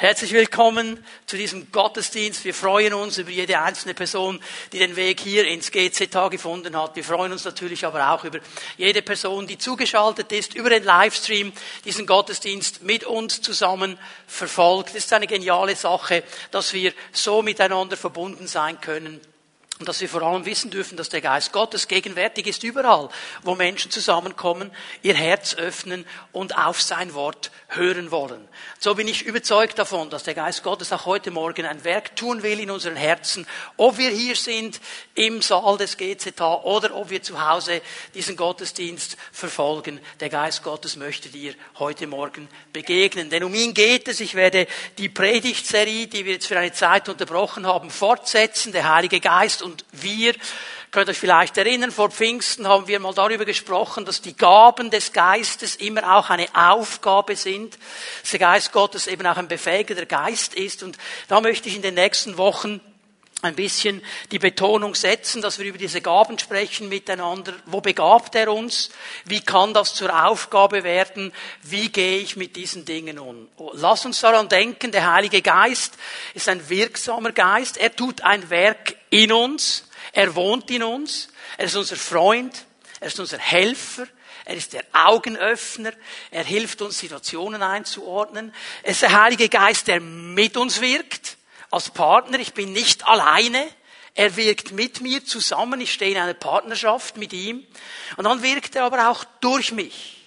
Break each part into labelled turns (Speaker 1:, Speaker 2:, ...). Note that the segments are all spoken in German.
Speaker 1: Herzlich willkommen zu diesem Gottesdienst. Wir freuen uns über jede einzelne Person, die den Weg hier ins GZH gefunden hat. Wir freuen uns natürlich aber auch über jede Person, die zugeschaltet ist, über den Livestream, diesen Gottesdienst mit uns zusammen verfolgt. Es ist eine geniale Sache, dass wir so miteinander verbunden sein können. Und dass wir vor allem wissen dürfen, dass der Geist Gottes gegenwärtig ist überall, wo Menschen zusammenkommen, ihr Herz öffnen und auf sein Wort hören wollen. So bin ich überzeugt davon, dass der Geist Gottes auch heute Morgen ein Werk tun will in unseren Herzen, ob wir hier sind im Saal des GZH oder ob wir zu Hause diesen Gottesdienst verfolgen. Der Geist Gottes möchte dir heute Morgen begegnen. Denn um ihn geht es. Ich werde die Predigtserie, die wir jetzt für eine Zeit unterbrochen haben, fortsetzen. Der Heilige Geist und wir Könnt euch vielleicht erinnern, vor Pfingsten haben wir mal darüber gesprochen, dass die Gaben des Geistes immer auch eine Aufgabe sind. Dass der Geist Gottes eben auch ein befähigender Geist ist. Und da möchte ich in den nächsten Wochen ein bisschen die Betonung setzen, dass wir über diese Gaben sprechen miteinander. Wo begabt er uns? Wie kann das zur Aufgabe werden? Wie gehe ich mit diesen Dingen um? Lass uns daran denken, der Heilige Geist ist ein wirksamer Geist. Er tut ein Werk in uns. Er wohnt in uns. Er ist unser Freund. Er ist unser Helfer. Er ist der Augenöffner. Er hilft uns, Situationen einzuordnen. Er ist der Heilige Geist, der mit uns wirkt. Als Partner. Ich bin nicht alleine. Er wirkt mit mir zusammen. Ich stehe in einer Partnerschaft mit ihm. Und dann wirkt er aber auch durch mich.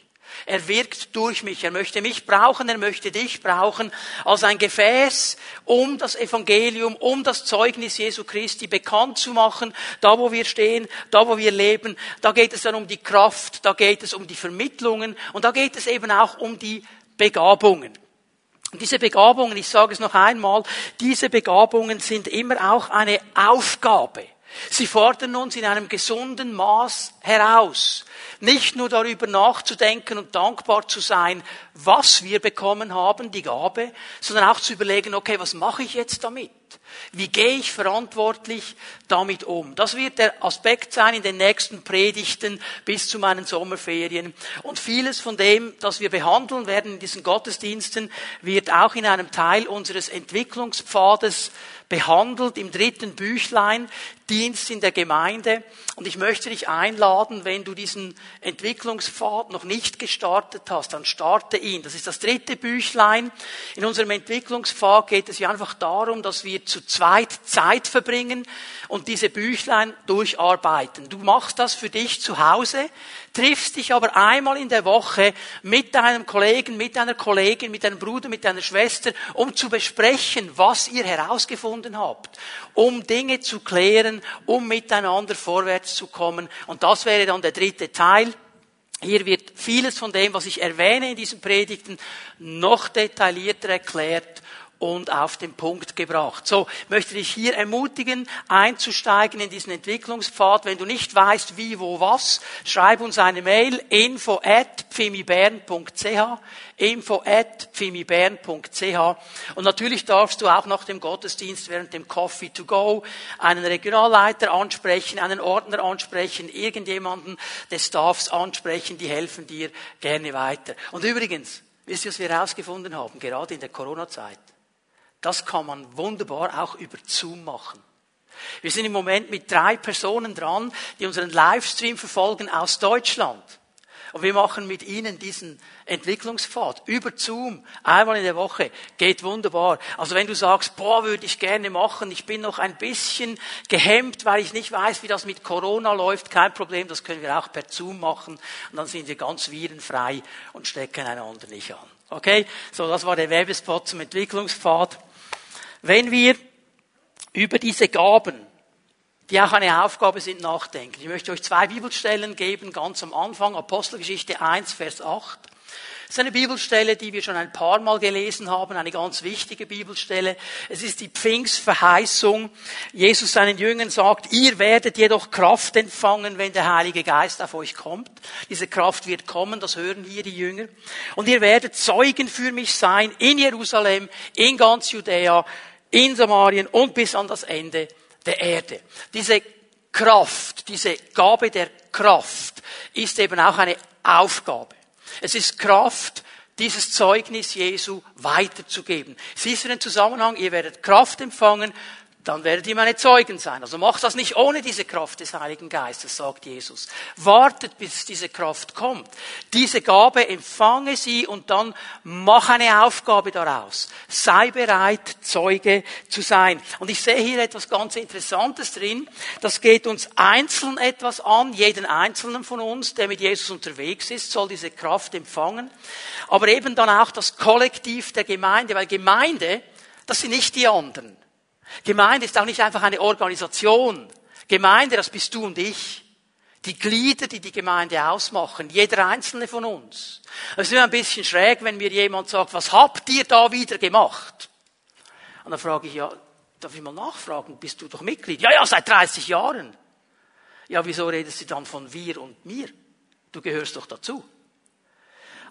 Speaker 1: Er wirkt durch mich. Er möchte mich brauchen, er möchte dich brauchen als ein Gefäß, um das Evangelium, um das Zeugnis Jesu Christi bekannt zu machen, da wo wir stehen, da wo wir leben. Da geht es dann um die Kraft, da geht es um die Vermittlungen und da geht es eben auch um die Begabungen. Und diese Begabungen, ich sage es noch einmal, diese Begabungen sind immer auch eine Aufgabe. Sie fordern uns in einem gesunden Maß heraus. Nicht nur darüber nachzudenken und dankbar zu sein, was wir bekommen haben, die Gabe, sondern auch zu überlegen, okay, was mache ich jetzt damit? Wie gehe ich verantwortlich damit um? Das wird der Aspekt sein in den nächsten Predigten bis zu meinen Sommerferien. Und vieles von dem, das wir behandeln werden in diesen Gottesdiensten, wird auch in einem Teil unseres Entwicklungspfades behandelt im dritten Büchlein, Dienst in der Gemeinde. Und ich möchte dich einladen, wenn du diesen Entwicklungspfad noch nicht gestartet hast, dann starte ihn. Das ist das dritte Büchlein. In unserem Entwicklungspfad geht es ja einfach darum, dass wir zu zweit Zeit verbringen und diese Büchlein durcharbeiten. Du machst das für dich zu Hause, triffst dich aber einmal in der Woche mit deinem Kollegen, mit deiner Kollegin, mit deinem Bruder, mit deiner Schwester, um zu besprechen, was ihr herausgefunden habt, um Dinge zu klären, um miteinander vorwärts zu kommen. Und das wäre dann der dritte Teil. Hier wird vieles von dem, was ich erwähne in diesen Predigten, noch detaillierter erklärt und auf den Punkt gebracht. So, möchte dich hier ermutigen, einzusteigen in diesen Entwicklungspfad. Wenn du nicht weißt, wie, wo, was, schreib uns eine Mail, info at pfimibern.ch, info at pfimibern.ch. Und natürlich darfst du auch nach dem Gottesdienst während dem Coffee to go einen Regionalleiter ansprechen, einen Ordner ansprechen, irgendjemanden des Staffs ansprechen, die helfen dir gerne weiter. Und übrigens, wisst ihr, was wir herausgefunden haben, gerade in der Corona-Zeit? Das kann man wunderbar auch über Zoom machen. Wir sind im Moment mit drei Personen dran, die unseren Livestream verfolgen aus Deutschland. Und wir machen mit ihnen diesen Entwicklungspfad über Zoom, einmal in der Woche. Geht wunderbar. Also wenn du sagst, boah, würde ich gerne machen, ich bin noch ein bisschen gehemmt, weil ich nicht weiß, wie das mit Corona läuft, kein Problem, das können wir auch per Zoom machen. Und dann sind wir ganz virenfrei und stecken einander nicht an. Okay? So, das war der Werbespot zum Entwicklungspfad. Wenn wir über diese Gaben, die auch eine Aufgabe sind, nachdenken. Ich möchte euch zwei Bibelstellen geben, ganz am Anfang, Apostelgeschichte 1, Vers 8. Das ist eine Bibelstelle, die wir schon ein paar Mal gelesen haben, eine ganz wichtige Bibelstelle. Es ist die Pfingstverheißung. Jesus seinen Jüngern sagt, ihr werdet jedoch Kraft empfangen, wenn der Heilige Geist auf euch kommt. Diese Kraft wird kommen, das hören hier die Jünger. Und ihr werdet Zeugen für mich sein in Jerusalem, in ganz Judäa, in Samarien und bis an das Ende der Erde. Diese Kraft, diese Gabe der Kraft ist eben auch eine Aufgabe. Es ist Kraft dieses Zeugnis Jesu weiterzugeben. Siehst du den Zusammenhang? Ihr werdet Kraft empfangen, dann werdet ihr meine Zeugen sein. Also macht das nicht ohne diese Kraft des Heiligen Geistes, sagt Jesus. Wartet, bis diese Kraft kommt. Diese Gabe empfange sie und dann mach eine Aufgabe daraus. Sei bereit, Zeuge zu sein. Und ich sehe hier etwas ganz Interessantes drin. Das geht uns einzeln etwas an. Jeden einzelnen von uns, der mit Jesus unterwegs ist, soll diese Kraft empfangen. Aber eben dann auch das Kollektiv der Gemeinde, weil Gemeinde, das sind nicht die anderen. Gemeinde ist auch nicht einfach eine Organisation. Gemeinde, das bist du und ich. Die Glieder, die die Gemeinde ausmachen, jeder einzelne von uns. Es ist immer ein bisschen schräg, wenn mir jemand sagt, was habt ihr da wieder gemacht? Und dann frage ich, ja, darf ich mal nachfragen, bist du doch Mitglied? Ja, ja, seit 30 Jahren. Ja, wieso redest du dann von wir und mir? Du gehörst doch dazu.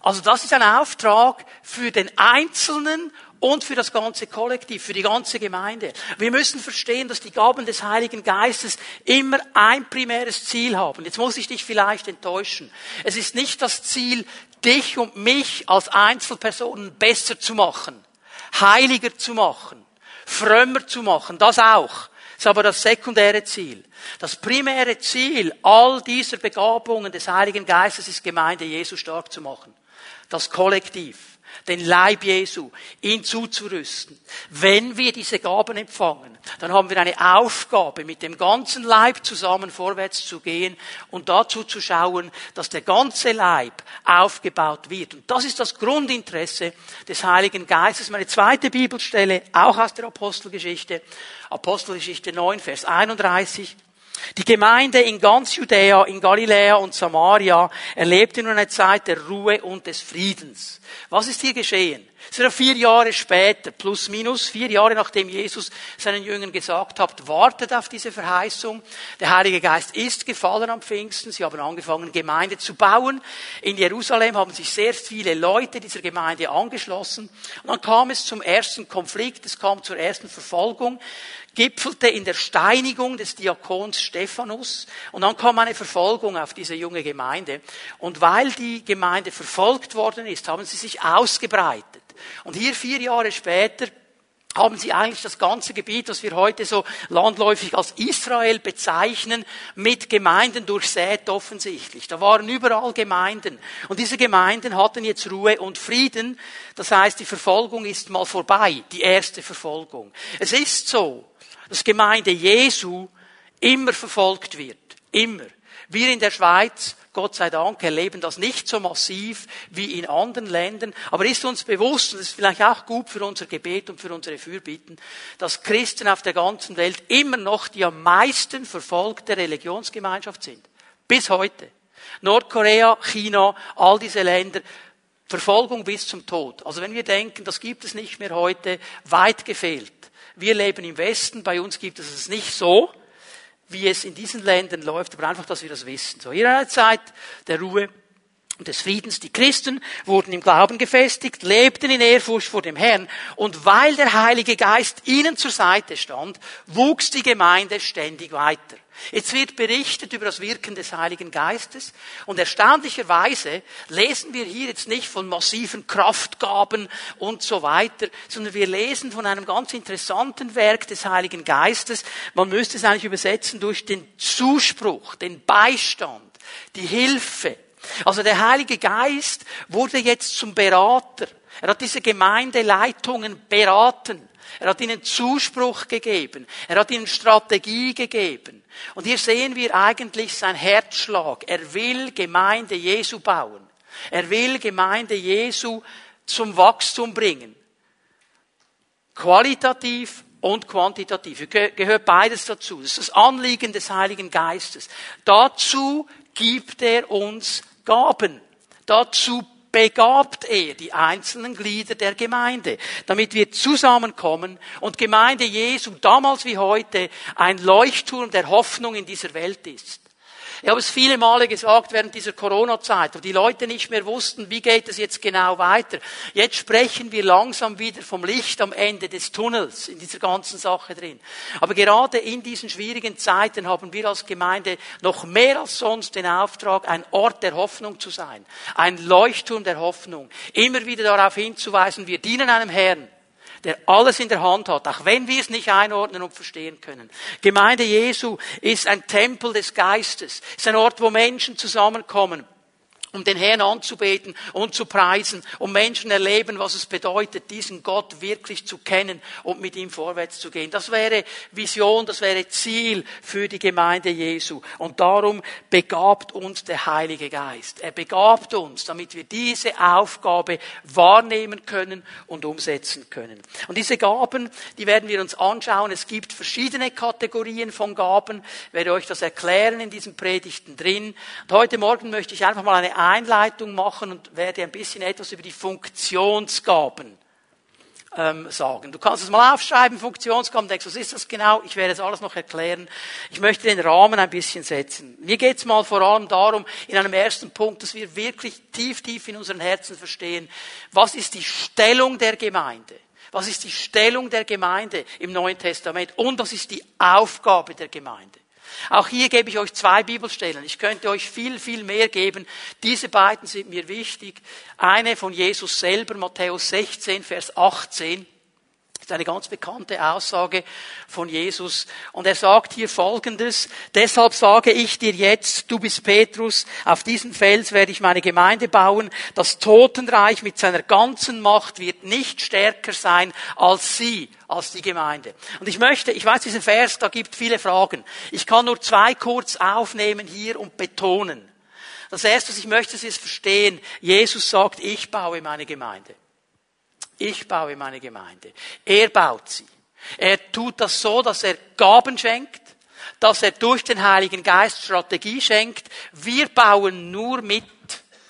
Speaker 1: Also das ist ein Auftrag für den Einzelnen und für das ganze Kollektiv, für die ganze Gemeinde. Wir müssen verstehen, dass die Gaben des Heiligen Geistes immer ein primäres Ziel haben. Jetzt muss ich dich vielleicht enttäuschen. Es ist nicht das Ziel, dich und mich als Einzelpersonen besser zu machen, heiliger zu machen, frömmer zu machen, das auch. Das ist aber das sekundäre Ziel. Das primäre Ziel all dieser Begabungen des Heiligen Geistes ist Gemeinde Jesu stark zu machen. Das Kollektiv den Leib Jesu, ihn zuzurüsten. Wenn wir diese Gaben empfangen, dann haben wir eine Aufgabe, mit dem ganzen Leib zusammen vorwärts zu gehen und dazu zu schauen, dass der ganze Leib aufgebaut wird. Und das ist das Grundinteresse des Heiligen Geistes. Meine zweite Bibelstelle, auch aus der Apostelgeschichte, Apostelgeschichte 9, Vers 31. Die Gemeinde in ganz Judäa, in Galiläa und Samaria erlebte nun eine Zeit der Ruhe und des Friedens. Was ist hier geschehen? Es war vier Jahre später, plus minus, vier Jahre nachdem Jesus seinen Jüngern gesagt hat, wartet auf diese Verheißung. Der Heilige Geist ist gefallen am Pfingsten. Sie haben angefangen, Gemeinde zu bauen. In Jerusalem haben sich sehr viele Leute dieser Gemeinde angeschlossen. Und dann kam es zum ersten Konflikt, es kam zur ersten Verfolgung gipfelte in der Steinigung des Diakons Stephanus und dann kam eine Verfolgung auf diese junge Gemeinde. Und weil die Gemeinde verfolgt worden ist, haben sie sich ausgebreitet. Und hier vier Jahre später haben sie eigentlich das ganze Gebiet, das wir heute so landläufig als Israel bezeichnen, mit Gemeinden durchsät offensichtlich. Da waren überall Gemeinden. Und diese Gemeinden hatten jetzt Ruhe und Frieden. Das heißt, die Verfolgung ist mal vorbei, die erste Verfolgung. Es ist so, dass Gemeinde Jesu immer verfolgt wird. Immer. Wir in der Schweiz, Gott sei Dank, erleben das nicht so massiv wie in anderen Ländern. Aber ist uns bewusst, und das ist vielleicht auch gut für unser Gebet und für unsere Fürbitten, dass Christen auf der ganzen Welt immer noch die am meisten verfolgte Religionsgemeinschaft sind. Bis heute. Nordkorea, China, all diese Länder, Verfolgung bis zum Tod. Also wenn wir denken, das gibt es nicht mehr heute, weit gefehlt. Wir leben im Westen, bei uns gibt es es nicht so, wie es in diesen Ländern läuft, aber einfach, dass wir das wissen. So, hier eine Zeit der Ruhe und des Friedens. Die Christen wurden im Glauben gefestigt, lebten in Ehrfurcht vor dem Herrn und weil der Heilige Geist ihnen zur Seite stand, wuchs die Gemeinde ständig weiter. Jetzt wird berichtet über das Wirken des Heiligen Geistes und erstaunlicherweise lesen wir hier jetzt nicht von massiven Kraftgaben und so weiter, sondern wir lesen von einem ganz interessanten Werk des Heiligen Geistes. Man müsste es eigentlich übersetzen durch den Zuspruch, den Beistand, die Hilfe. Also der Heilige Geist wurde jetzt zum Berater. Er hat diese Gemeindeleitungen beraten. Er hat ihnen Zuspruch gegeben. Er hat ihnen Strategie gegeben. Und hier sehen wir eigentlich sein Herzschlag. Er will Gemeinde Jesu bauen. Er will Gemeinde Jesu zum Wachstum bringen. Qualitativ und quantitativ. Gehört beides dazu. Das ist das Anliegen des Heiligen Geistes. Dazu gibt er uns Gaben. Dazu begabt er die einzelnen Glieder der Gemeinde, damit wir zusammenkommen und Gemeinde Jesu damals wie heute ein Leuchtturm der Hoffnung in dieser Welt ist. Ich habe es viele Male gesagt während dieser Corona-Zeit, wo die Leute nicht mehr wussten, wie geht es jetzt genau weiter. Jetzt sprechen wir langsam wieder vom Licht am Ende des Tunnels in dieser ganzen Sache drin. Aber gerade in diesen schwierigen Zeiten haben wir als Gemeinde noch mehr als sonst den Auftrag, ein Ort der Hoffnung zu sein, ein Leuchtturm der Hoffnung, immer wieder darauf hinzuweisen, wir dienen einem Herrn, der alles in der Hand hat, auch wenn wir es nicht einordnen und verstehen können. Gemeinde Jesu ist ein Tempel des Geistes, ist ein Ort, wo Menschen zusammenkommen um den Herrn anzubeten und zu preisen, um Menschen erleben, was es bedeutet, diesen Gott wirklich zu kennen und mit ihm vorwärts zu gehen. Das wäre Vision, das wäre Ziel für die Gemeinde Jesu. Und darum begabt uns der Heilige Geist. Er begabt uns, damit wir diese Aufgabe wahrnehmen können und umsetzen können. Und diese Gaben, die werden wir uns anschauen. Es gibt verschiedene Kategorien von Gaben. Ich werde euch das erklären in diesen Predigten drin. Und heute Morgen möchte ich einfach mal eine Einleitung machen und werde ein bisschen etwas über die Funktionsgaben ähm, sagen. Du kannst es mal aufschreiben, Funktionsgaben, denkst, was ist das genau? Ich werde es alles noch erklären. Ich möchte den Rahmen ein bisschen setzen. Mir geht es mal vor allem darum, in einem ersten Punkt, dass wir wirklich tief, tief in unseren Herzen verstehen, was ist die Stellung der Gemeinde? Was ist die Stellung der Gemeinde im Neuen Testament? Und was ist die Aufgabe der Gemeinde? Auch hier gebe ich euch zwei Bibelstellen. Ich könnte euch viel, viel mehr geben. Diese beiden sind mir wichtig. Eine von Jesus selber, Matthäus 16, Vers 18. Das ist eine ganz bekannte Aussage von Jesus. Und er sagt hier Folgendes. Deshalb sage ich dir jetzt, du bist Petrus, auf diesen Fels werde ich meine Gemeinde bauen. Das Totenreich mit seiner ganzen Macht wird nicht stärker sein als sie, als die Gemeinde. Und ich möchte, ich weiß, dieser Vers, da gibt viele Fragen. Ich kann nur zwei kurz aufnehmen hier und betonen. Das erste, was ich möchte, ist verstehen. Jesus sagt, ich baue meine Gemeinde. Ich baue meine Gemeinde. Er baut sie. Er tut das so, dass er Gaben schenkt, dass er durch den Heiligen Geist Strategie schenkt. Wir bauen nur mit.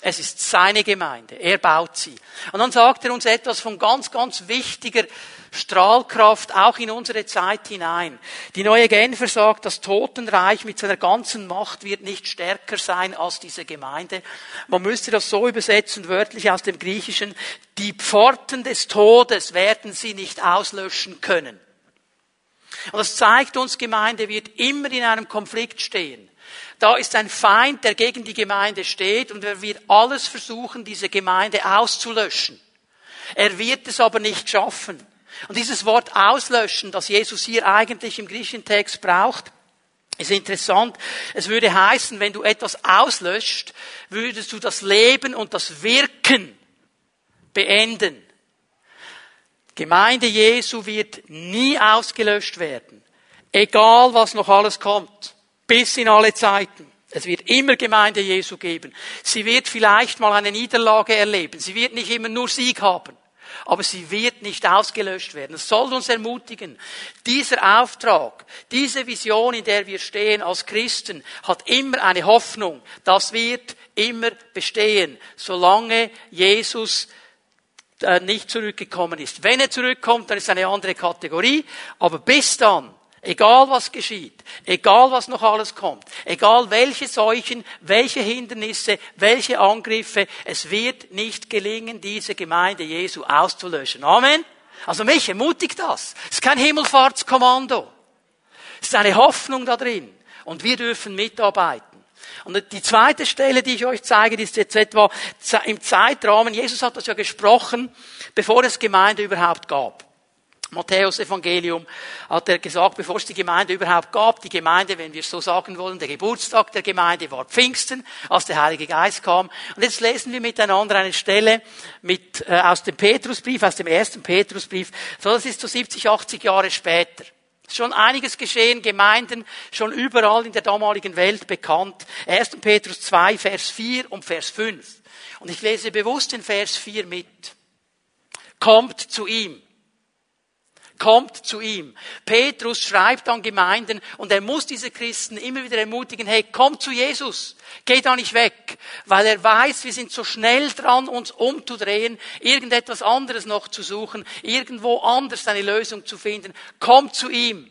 Speaker 1: Es ist seine Gemeinde. Er baut sie. Und dann sagt er uns etwas von ganz, ganz wichtiger Strahlkraft auch in unsere Zeit hinein. Die neue Genfer sagt, das Totenreich mit seiner ganzen Macht wird nicht stärker sein als diese Gemeinde. Man müsste das so übersetzen, wörtlich aus dem Griechischen, die Pforten des Todes werden sie nicht auslöschen können. Und das zeigt uns, Gemeinde wird immer in einem Konflikt stehen. Da ist ein Feind, der gegen die Gemeinde steht und er wird alles versuchen, diese Gemeinde auszulöschen. Er wird es aber nicht schaffen. Und dieses Wort auslöschen, das Jesus hier eigentlich im griechischen Text braucht, ist interessant. Es würde heißen, wenn du etwas auslöscht, würdest du das Leben und das Wirken beenden. Gemeinde Jesu wird nie ausgelöscht werden. Egal was noch alles kommt. Bis in alle Zeiten. Es wird immer Gemeinde Jesu geben. Sie wird vielleicht mal eine Niederlage erleben. Sie wird nicht immer nur Sieg haben aber sie wird nicht ausgelöscht werden. Es soll uns ermutigen. Dieser Auftrag, diese Vision, in der wir stehen als Christen, hat immer eine Hoffnung. Das wird immer bestehen, solange Jesus äh, nicht zurückgekommen ist. Wenn er zurückkommt, dann ist eine andere Kategorie, aber bis dann Egal was geschieht, egal was noch alles kommt, egal welche Seuchen, welche Hindernisse, welche Angriffe, es wird nicht gelingen, diese Gemeinde Jesu auszulöschen. Amen. Also mich ermutigt das. Es ist kein Himmelfahrtskommando. Es ist eine Hoffnung da drin. Und wir dürfen mitarbeiten. Und die zweite Stelle, die ich euch zeige, ist jetzt etwa im Zeitrahmen. Jesus hat das ja gesprochen, bevor es Gemeinde überhaupt gab. Matthäus Evangelium hat er gesagt, bevor es die Gemeinde überhaupt gab, die Gemeinde, wenn wir es so sagen wollen, der Geburtstag der Gemeinde war Pfingsten, als der Heilige Geist kam. Und jetzt lesen wir miteinander eine Stelle mit, äh, aus dem Petrusbrief, aus dem ersten Petrusbrief. So, das ist so 70, 80 Jahre später. Schon einiges geschehen, Gemeinden schon überall in der damaligen Welt bekannt. 1. Petrus 2, Vers 4 und Vers 5. Und ich lese bewusst den Vers 4 mit. Kommt zu ihm kommt zu ihm. Petrus schreibt an Gemeinden und er muss diese Christen immer wieder ermutigen, hey, komm zu Jesus, geh da nicht weg, weil er weiß, wir sind so schnell dran, uns umzudrehen, irgendetwas anderes noch zu suchen, irgendwo anders eine Lösung zu finden. Komm zu ihm.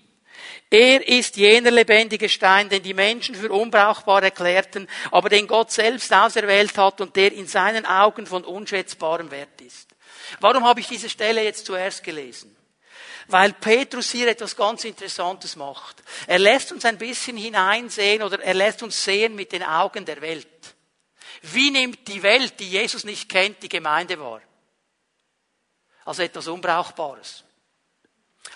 Speaker 1: Er ist jener lebendige Stein, den die Menschen für unbrauchbar erklärten, aber den Gott selbst auserwählt hat und der in seinen Augen von unschätzbarem Wert ist. Warum habe ich diese Stelle jetzt zuerst gelesen? Weil Petrus hier etwas ganz Interessantes macht. Er lässt uns ein bisschen hineinsehen oder er lässt uns sehen mit den Augen der Welt. Wie nimmt die Welt, die Jesus nicht kennt, die Gemeinde wahr? Als etwas Unbrauchbares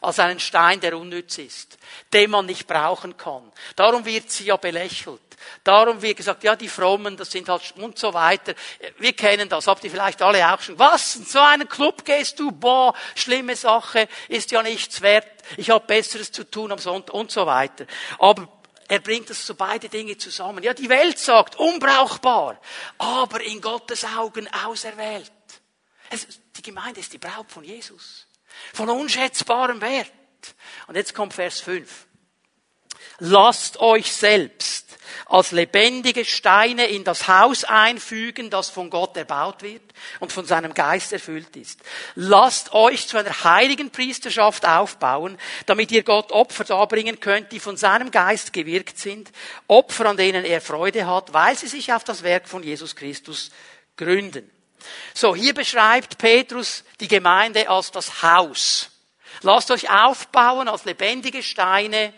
Speaker 1: als einen Stein, der unnütz ist, den man nicht brauchen kann. Darum wird sie ja belächelt. Darum wird gesagt, ja, die Frommen, das sind halt und so weiter. Wir kennen das, habt ihr vielleicht alle auch schon. Was? In so einen Club gehst du? Boah, schlimme Sache, ist ja nichts wert. Ich habe Besseres zu tun am Sonntag und so weiter. Aber er bringt das so beide Dinge zusammen. Ja, die Welt sagt, unbrauchbar, aber in Gottes Augen auserwählt. Es, die Gemeinde ist die Braut von Jesus. Von unschätzbarem Wert. Und jetzt kommt Vers 5. Lasst euch selbst als lebendige Steine in das Haus einfügen, das von Gott erbaut wird und von seinem Geist erfüllt ist. Lasst euch zu einer heiligen Priesterschaft aufbauen, damit ihr Gott Opfer darbringen könnt, die von seinem Geist gewirkt sind, Opfer, an denen er Freude hat, weil sie sich auf das Werk von Jesus Christus gründen. So, hier beschreibt Petrus die Gemeinde als das Haus. Lasst euch aufbauen als lebendige Steine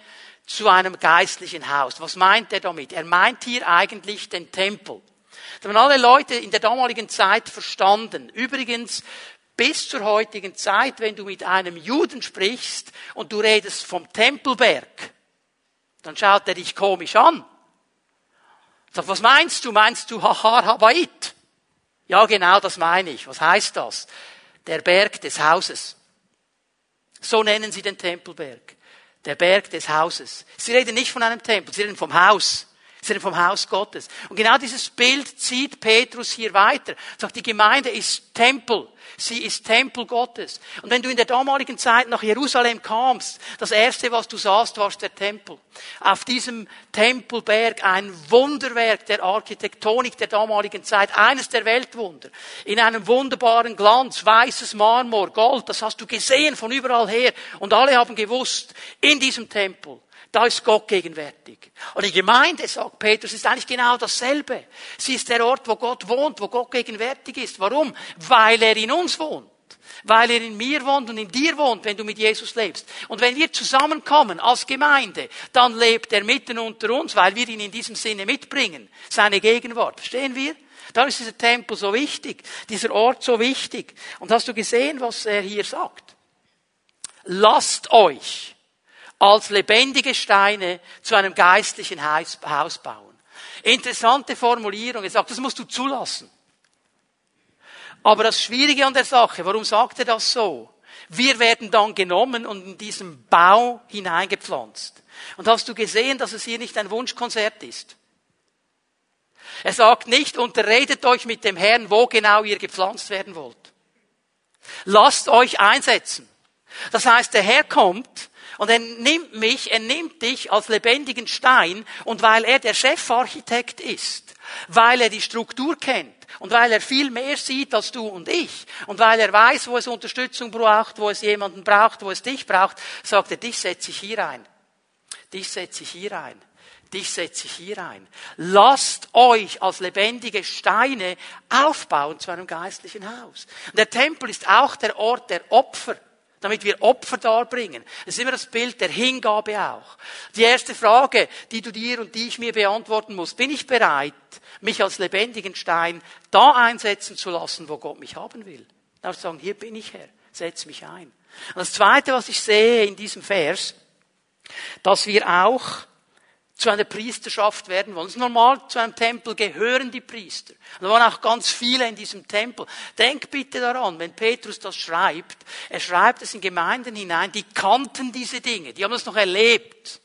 Speaker 1: zu einem geistlichen Haus. Was meint er damit? Er meint hier eigentlich den Tempel. Das haben alle Leute in der damaligen Zeit verstanden. Übrigens, bis zur heutigen Zeit, wenn du mit einem Juden sprichst und du redest vom Tempelberg, dann schaut er dich komisch an. Sagt, was meinst du? Meinst du Hachar Habait? Ja, genau, das meine ich. Was heißt das? Der Berg des Hauses. So nennen sie den Tempelberg. Der Berg des Hauses. Sie reden nicht von einem Tempel, sie reden vom Haus. Reden vom Haus Gottes. Und genau dieses Bild zieht Petrus hier weiter. Sagt, die Gemeinde ist Tempel. Sie ist Tempel Gottes. Und wenn du in der damaligen Zeit nach Jerusalem kamst, das erste, was du sahst, war der Tempel. Auf diesem Tempelberg ein Wunderwerk der Architektonik der damaligen Zeit, eines der Weltwunder. In einem wunderbaren Glanz, weißes Marmor, Gold, das hast du gesehen von überall her. Und alle haben gewusst, in diesem Tempel da ist Gott gegenwärtig. Und die Gemeinde, sagt Petrus, ist eigentlich genau dasselbe. Sie ist der Ort, wo Gott wohnt, wo Gott gegenwärtig ist. Warum? Weil er in uns wohnt. Weil er in mir wohnt und in dir wohnt, wenn du mit Jesus lebst. Und wenn wir zusammenkommen als Gemeinde, dann lebt er mitten unter uns, weil wir ihn in diesem Sinne mitbringen. Seine Gegenwart. Verstehen wir? Darum ist dieser Tempel so wichtig, dieser Ort so wichtig. Und hast du gesehen, was er hier sagt? Lasst euch als lebendige Steine zu einem geistlichen Haus bauen. Interessante Formulierung. Er sagt, das musst du zulassen. Aber das Schwierige an der Sache, warum sagt er das so? Wir werden dann genommen und in diesen Bau hineingepflanzt. Und hast du gesehen, dass es hier nicht ein Wunschkonzert ist? Er sagt nicht, unterredet euch mit dem Herrn, wo genau ihr gepflanzt werden wollt. Lasst euch einsetzen. Das heißt, der Herr kommt und er nimmt mich, er nimmt dich als lebendigen Stein und weil er der Chefarchitekt ist, weil er die Struktur kennt und weil er viel mehr sieht als du und ich und weil er weiß, wo es Unterstützung braucht, wo es jemanden braucht, wo es dich braucht, sagt er, dich setze ich hier ein. Dich setze ich hier ein. Dich setze ich hier ein. Lasst euch als lebendige Steine aufbauen zu einem geistlichen Haus. Der Tempel ist auch der Ort der Opfer damit wir Opfer darbringen. Das ist immer das Bild der Hingabe auch. Die erste Frage, die du dir und die ich mir beantworten muss, bin ich bereit, mich als lebendigen Stein da einsetzen zu lassen, wo Gott mich haben will? Darf ich sagen, hier bin ich Herr, setz mich ein. Und das zweite, was ich sehe in diesem Vers, dass wir auch zu einer Priesterschaft werden wollen. Das ist normal, zu einem Tempel gehören die Priester. Und da waren auch ganz viele in diesem Tempel. Denk bitte daran, wenn Petrus das schreibt, er schreibt es in Gemeinden hinein, die kannten diese Dinge, die haben das noch erlebt.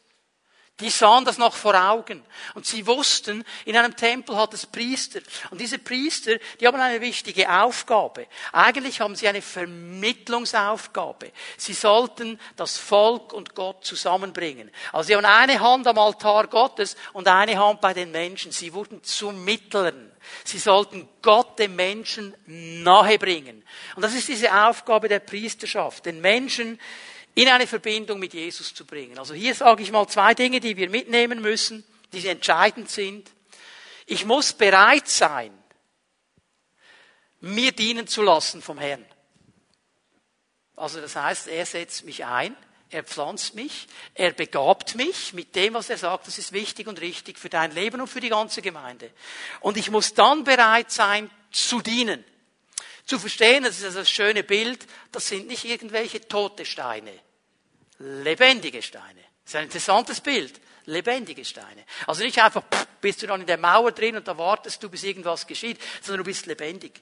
Speaker 1: Die sahen das noch vor Augen. Und sie wussten, in einem Tempel hat es Priester. Und diese Priester, die haben eine wichtige Aufgabe. Eigentlich haben sie eine Vermittlungsaufgabe. Sie sollten das Volk und Gott zusammenbringen. Also sie haben eine Hand am Altar Gottes und eine Hand bei den Menschen. Sie wurden zu Mittlern. Sie sollten Gott dem Menschen nahebringen. Und das ist diese Aufgabe der Priesterschaft, den Menschen in eine Verbindung mit Jesus zu bringen. Also hier sage ich mal zwei Dinge, die wir mitnehmen müssen, die entscheidend sind. Ich muss bereit sein, mir dienen zu lassen vom Herrn. Also das heißt, er setzt mich ein, er pflanzt mich, er begabt mich mit dem, was er sagt, das ist wichtig und richtig für dein Leben und für die ganze Gemeinde. Und ich muss dann bereit sein, zu dienen. Zu verstehen, das ist also das schöne Bild, das sind nicht irgendwelche tote Steine. Lebendige Steine. Das ist ein interessantes Bild. Lebendige Steine. Also nicht einfach, pff, bist du dann in der Mauer drin und da wartest du, bis irgendwas geschieht, sondern du bist lebendig.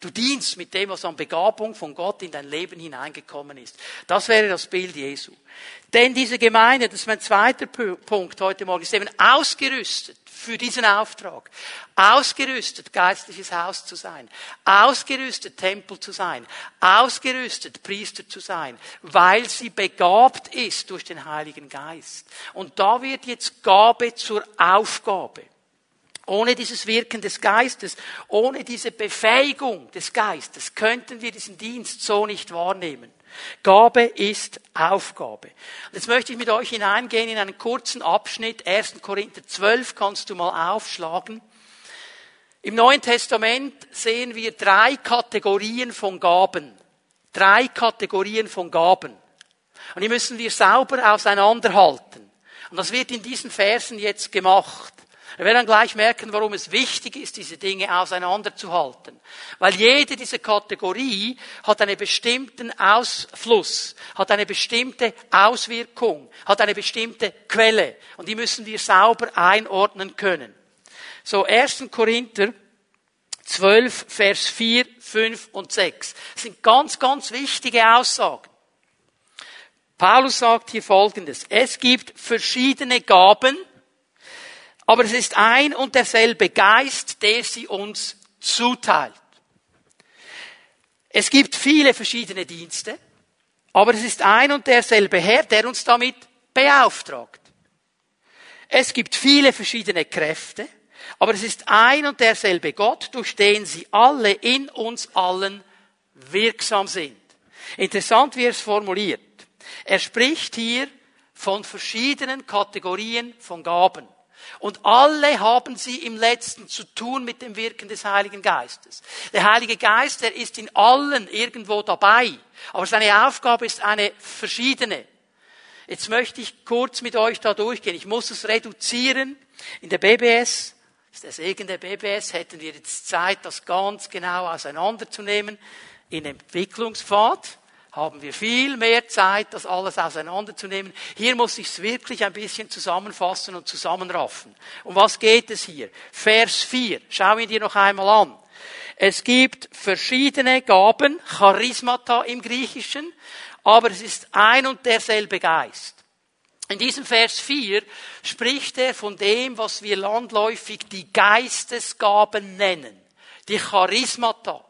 Speaker 1: Du dienst mit dem, was an Begabung von Gott in dein Leben hineingekommen ist. Das wäre das Bild Jesu. Denn diese Gemeinde, das ist mein zweiter Punkt heute Morgen, ist eben ausgerüstet für diesen Auftrag. Ausgerüstet, geistliches Haus zu sein. Ausgerüstet, Tempel zu sein. Ausgerüstet, Priester zu sein. Weil sie begabt ist durch den Heiligen Geist. Und da wird jetzt Gabe zur Aufgabe. Ohne dieses Wirken des Geistes, ohne diese Befähigung des Geistes könnten wir diesen Dienst so nicht wahrnehmen. Gabe ist Aufgabe. Jetzt möchte ich mit euch hineingehen in einen kurzen Abschnitt. 1. Korinther 12 kannst du mal aufschlagen. Im Neuen Testament sehen wir drei Kategorien von Gaben. Drei Kategorien von Gaben. Und die müssen wir sauber auseinanderhalten. Und das wird in diesen Versen jetzt gemacht. Wir werden gleich merken, warum es wichtig ist, diese Dinge auseinanderzuhalten. Weil jede dieser Kategorie hat einen bestimmten Ausfluss, hat eine bestimmte Auswirkung, hat eine bestimmte Quelle. Und die müssen wir sauber einordnen können. So, 1. Korinther 12, Vers 4, 5 und 6. Das sind ganz, ganz wichtige Aussagen. Paulus sagt hier Folgendes. Es gibt verschiedene Gaben, aber es ist ein und derselbe Geist, der sie uns zuteilt. Es gibt viele verschiedene Dienste, aber es ist ein und derselbe Herr, der uns damit beauftragt. Es gibt viele verschiedene Kräfte, aber es ist ein und derselbe Gott, durch den sie alle in uns allen wirksam sind. Interessant, wie er es formuliert. Er spricht hier von verschiedenen Kategorien von Gaben. Und alle haben sie im letzten zu tun mit dem Wirken des Heiligen Geistes. Der Heilige Geist, der ist in allen irgendwo dabei. Aber seine Aufgabe ist eine verschiedene. Jetzt möchte ich kurz mit euch da durchgehen. Ich muss es reduzieren. In der BBS, ist der Segen der BBS, hätten wir jetzt Zeit, das ganz genau auseinanderzunehmen. In Entwicklungspfad haben wir viel mehr Zeit, das alles auseinanderzunehmen. Hier muss ich es wirklich ein bisschen zusammenfassen und zusammenraffen. Um was geht es hier? Vers 4. Schau ihn dir noch einmal an. Es gibt verschiedene Gaben, Charismata im Griechischen, aber es ist ein und derselbe Geist. In diesem Vers 4 spricht er von dem, was wir landläufig die Geistesgaben nennen. Die Charismata.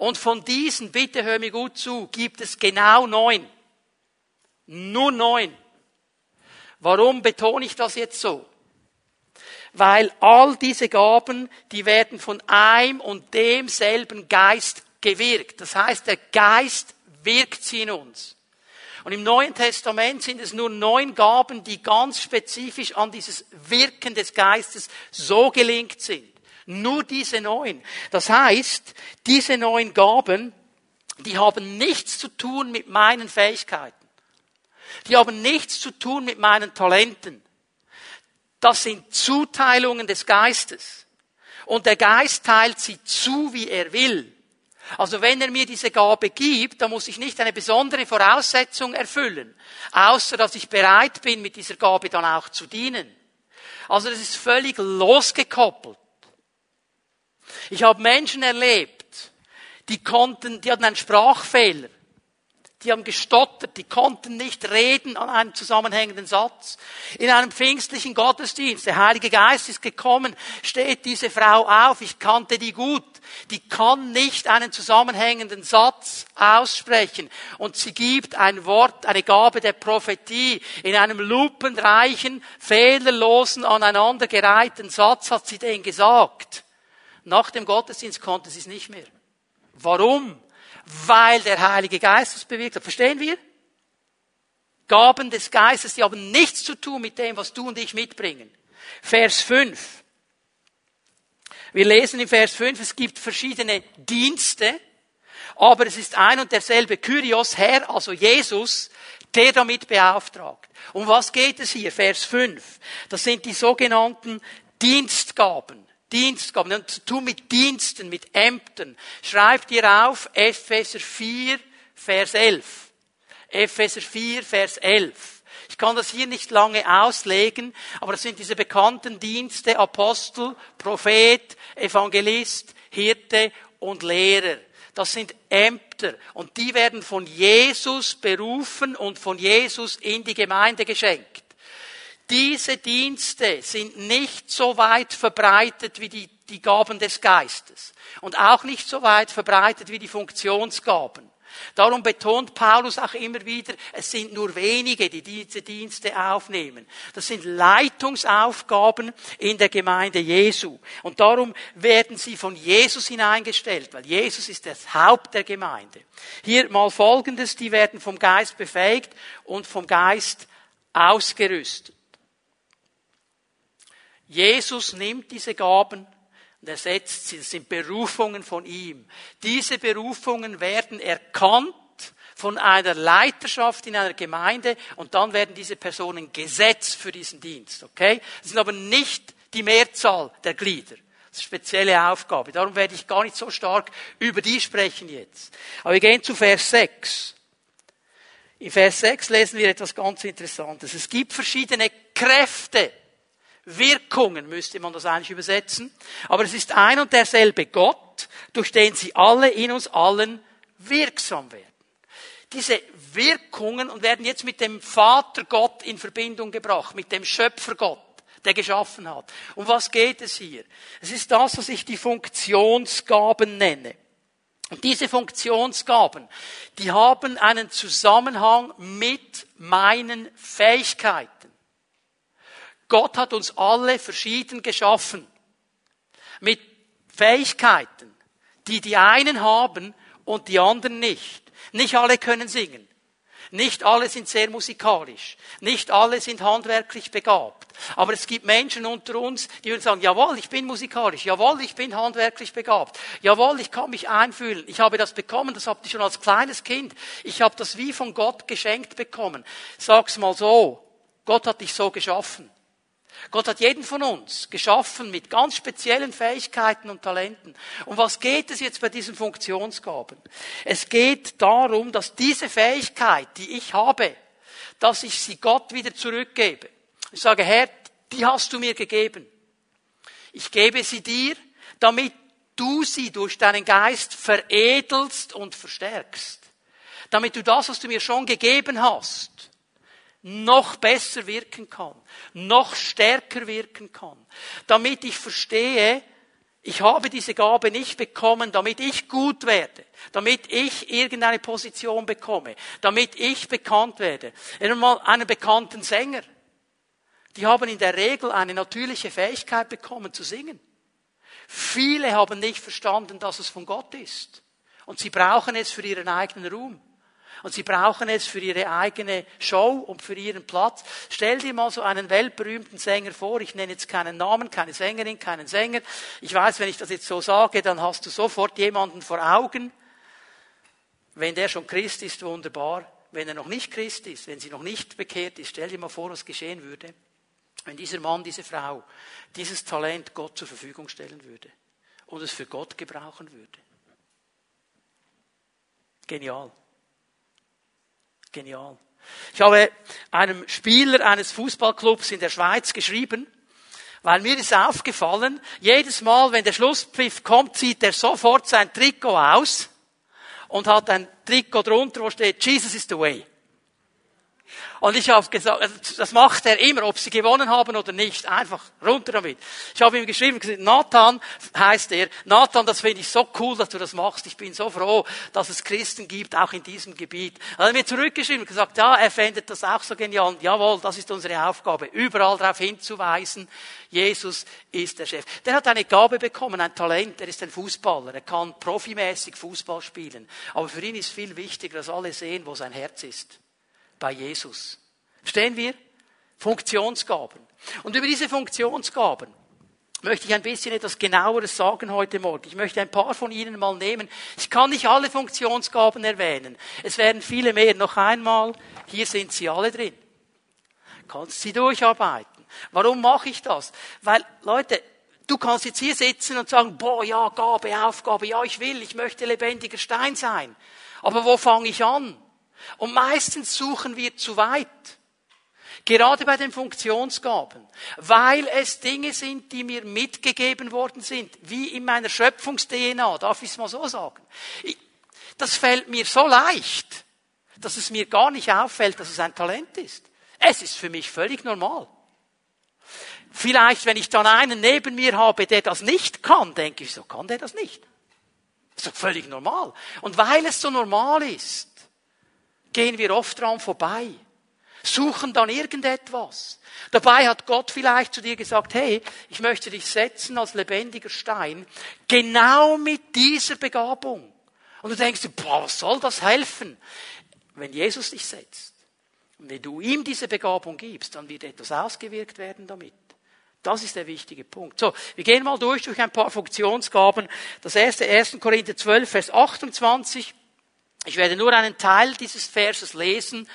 Speaker 1: Und von diesen, bitte hör mir gut zu, gibt es genau neun. Nur neun. Warum betone ich das jetzt so? Weil all diese Gaben, die werden von einem und demselben Geist gewirkt. Das heißt, der Geist wirkt sie in uns. Und im Neuen Testament sind es nur neun Gaben, die ganz spezifisch an dieses Wirken des Geistes so gelingt sind. Nur diese neun. Das heißt, diese neun Gaben, die haben nichts zu tun mit meinen Fähigkeiten. Die haben nichts zu tun mit meinen Talenten. Das sind Zuteilungen des Geistes. Und der Geist teilt sie zu, wie er will. Also wenn er mir diese Gabe gibt, dann muss ich nicht eine besondere Voraussetzung erfüllen, außer dass ich bereit bin, mit dieser Gabe dann auch zu dienen. Also das ist völlig losgekoppelt ich habe Menschen erlebt, die konnten, die hatten einen Sprachfehler. Die haben gestottert, die konnten nicht reden an einem zusammenhängenden Satz. In einem pfingstlichen Gottesdienst, der Heilige Geist ist gekommen, steht diese Frau auf, ich kannte die gut. Die kann nicht einen zusammenhängenden Satz aussprechen. Und sie gibt ein Wort, eine Gabe der Prophetie. In einem lupenreichen, fehlerlosen, aneinandergereihten Satz hat sie den gesagt. Nach dem Gottesdienst konnte sie es nicht mehr. Warum? Weil der Heilige Geist es bewirkt hat. Verstehen wir? Gaben des Geistes, die haben nichts zu tun mit dem, was du und ich mitbringen. Vers 5. Wir lesen im Vers 5, es gibt verschiedene Dienste, aber es ist ein und derselbe Kyrios, Herr, also Jesus, der damit beauftragt. Um was geht es hier? Vers 5. Das sind die sogenannten Dienstgaben. Dienstgaben, und zu tun mit Diensten, mit Ämtern. Schreibt ihr auf Epheser 4, Vers 11. Epheser 4, Vers 11. Ich kann das hier nicht lange auslegen, aber das sind diese bekannten Dienste Apostel, Prophet, Evangelist, Hirte und Lehrer. Das sind Ämter und die werden von Jesus berufen und von Jesus in die Gemeinde geschenkt. Diese Dienste sind nicht so weit verbreitet wie die, die Gaben des Geistes und auch nicht so weit verbreitet wie die Funktionsgaben. Darum betont Paulus auch immer wieder, es sind nur wenige, die diese Dienste aufnehmen. Das sind Leitungsaufgaben in der Gemeinde Jesu. Und darum werden sie von Jesus hineingestellt, weil Jesus ist das Haupt der Gemeinde. Hier mal Folgendes, die werden vom Geist befähigt und vom Geist ausgerüstet. Jesus nimmt diese Gaben und er setzt sie, das sind Berufungen von ihm. Diese Berufungen werden erkannt von einer Leiterschaft in einer Gemeinde und dann werden diese Personen gesetzt für diesen Dienst, okay? Das sind aber nicht die Mehrzahl der Glieder. Das ist eine spezielle Aufgabe. Darum werde ich gar nicht so stark über die sprechen jetzt. Aber wir gehen zu Vers 6. In Vers 6 lesen wir etwas ganz Interessantes. Es gibt verschiedene Kräfte, Wirkungen müsste man das eigentlich übersetzen. Aber es ist ein und derselbe Gott, durch den sie alle in uns allen wirksam werden. Diese Wirkungen und werden jetzt mit dem Vater Gott in Verbindung gebracht, mit dem Schöpfer Gott, der geschaffen hat. Um was geht es hier? Es ist das, was ich die Funktionsgaben nenne. Und diese Funktionsgaben, die haben einen Zusammenhang mit meinen Fähigkeiten. Gott hat uns alle verschieden geschaffen. Mit Fähigkeiten, die die einen haben und die anderen nicht. Nicht alle können singen. Nicht alle sind sehr musikalisch. Nicht alle sind handwerklich begabt. Aber es gibt Menschen unter uns, die würden sagen, jawohl, ich bin musikalisch. Jawohl, ich bin handwerklich begabt. Jawohl, ich kann mich einfühlen. Ich habe das bekommen, das habt ihr schon als kleines Kind. Ich habe das wie von Gott geschenkt bekommen. Sag's mal so. Gott hat dich so geschaffen. Gott hat jeden von uns geschaffen mit ganz speziellen Fähigkeiten und Talenten. Um was geht es jetzt bei diesen Funktionsgaben? Es geht darum, dass diese Fähigkeit, die ich habe, dass ich sie Gott wieder zurückgebe. Ich sage, Herr, die hast du mir gegeben. Ich gebe sie dir, damit du sie durch deinen Geist veredelst und verstärkst. Damit du das, was du mir schon gegeben hast, noch besser wirken kann, noch stärker wirken kann, damit ich verstehe, ich habe diese Gabe nicht bekommen, damit ich gut werde, damit ich irgendeine Position bekomme, damit ich bekannt werde. Einmal einen bekannten Sänger. Die haben in der Regel eine natürliche Fähigkeit bekommen zu singen. Viele haben nicht verstanden, dass es von Gott ist. Und sie brauchen es für ihren eigenen Ruhm. Und sie brauchen es für ihre eigene Show und für ihren Platz. Stell dir mal so einen weltberühmten Sänger vor. Ich nenne jetzt keinen Namen, keine Sängerin, keinen Sänger. Ich weiß, wenn ich das jetzt so sage, dann hast du sofort jemanden vor Augen. Wenn der schon Christ ist, wunderbar. Wenn er noch nicht Christ ist, wenn sie noch nicht bekehrt ist, stell dir mal vor, was geschehen würde, wenn dieser Mann, diese Frau dieses Talent Gott zur Verfügung stellen würde und es für Gott gebrauchen würde. Genial. Genial. Ich habe einem Spieler eines Fußballclubs in der Schweiz geschrieben, weil mir ist aufgefallen, jedes Mal, wenn der Schlusspfiff kommt, zieht er sofort sein Trikot aus und hat ein Trikot drunter, wo steht, Jesus is the way. Und ich habe gesagt, das macht er immer, ob sie gewonnen haben oder nicht. Einfach runter damit. Ich habe ihm geschrieben, gesagt, Nathan heißt er, Nathan, das finde ich so cool, dass du das machst. Ich bin so froh, dass es Christen gibt, auch in diesem Gebiet. Er hat mir zurückgeschrieben und gesagt, ja, er findet das auch so genial. Jawohl, das ist unsere Aufgabe, überall darauf hinzuweisen, Jesus ist der Chef. Der hat eine Gabe bekommen, ein Talent, er ist ein Fußballer, er kann profimäßig Fußball spielen. Aber für ihn ist viel wichtiger, dass alle sehen, wo sein Herz ist. Bei Jesus. Verstehen wir? Funktionsgaben. Und über diese Funktionsgaben möchte ich ein bisschen etwas genaueres sagen heute Morgen. Ich möchte ein paar von Ihnen mal nehmen. Ich kann nicht alle Funktionsgaben erwähnen. Es werden viele mehr. Noch einmal, hier sind sie alle drin. Kannst sie durcharbeiten. Warum mache ich das? Weil, Leute, du kannst jetzt hier sitzen und sagen, boah, ja, Gabe, Aufgabe, ja, ich will, ich möchte lebendiger Stein sein. Aber wo fange ich an? Und meistens suchen wir zu weit. Gerade bei den Funktionsgaben. Weil es Dinge sind, die mir mitgegeben worden sind. Wie in meiner Schöpfungs-DNA, darf ich es mal so sagen. Das fällt mir so leicht, dass es mir gar nicht auffällt, dass es ein Talent ist. Es ist für mich völlig normal. Vielleicht, wenn ich dann einen neben mir habe, der das nicht kann, denke ich, so kann der das nicht. Das ist doch völlig normal. Und weil es so normal ist, gehen wir oft dran vorbei suchen dann irgendetwas. Dabei hat Gott vielleicht zu dir gesagt, hey, ich möchte dich setzen als lebendiger Stein, genau mit dieser Begabung. Und du denkst, boah, was soll das helfen? Wenn Jesus dich setzt und wenn du ihm diese Begabung gibst, dann wird etwas ausgewirkt werden damit. Das ist der wichtige Punkt. So, wir gehen mal durch durch ein paar Funktionsgaben. Das erste, 1. Korinther 12, Vers 28. Ich werde nur einen Teil dieses Verses lesen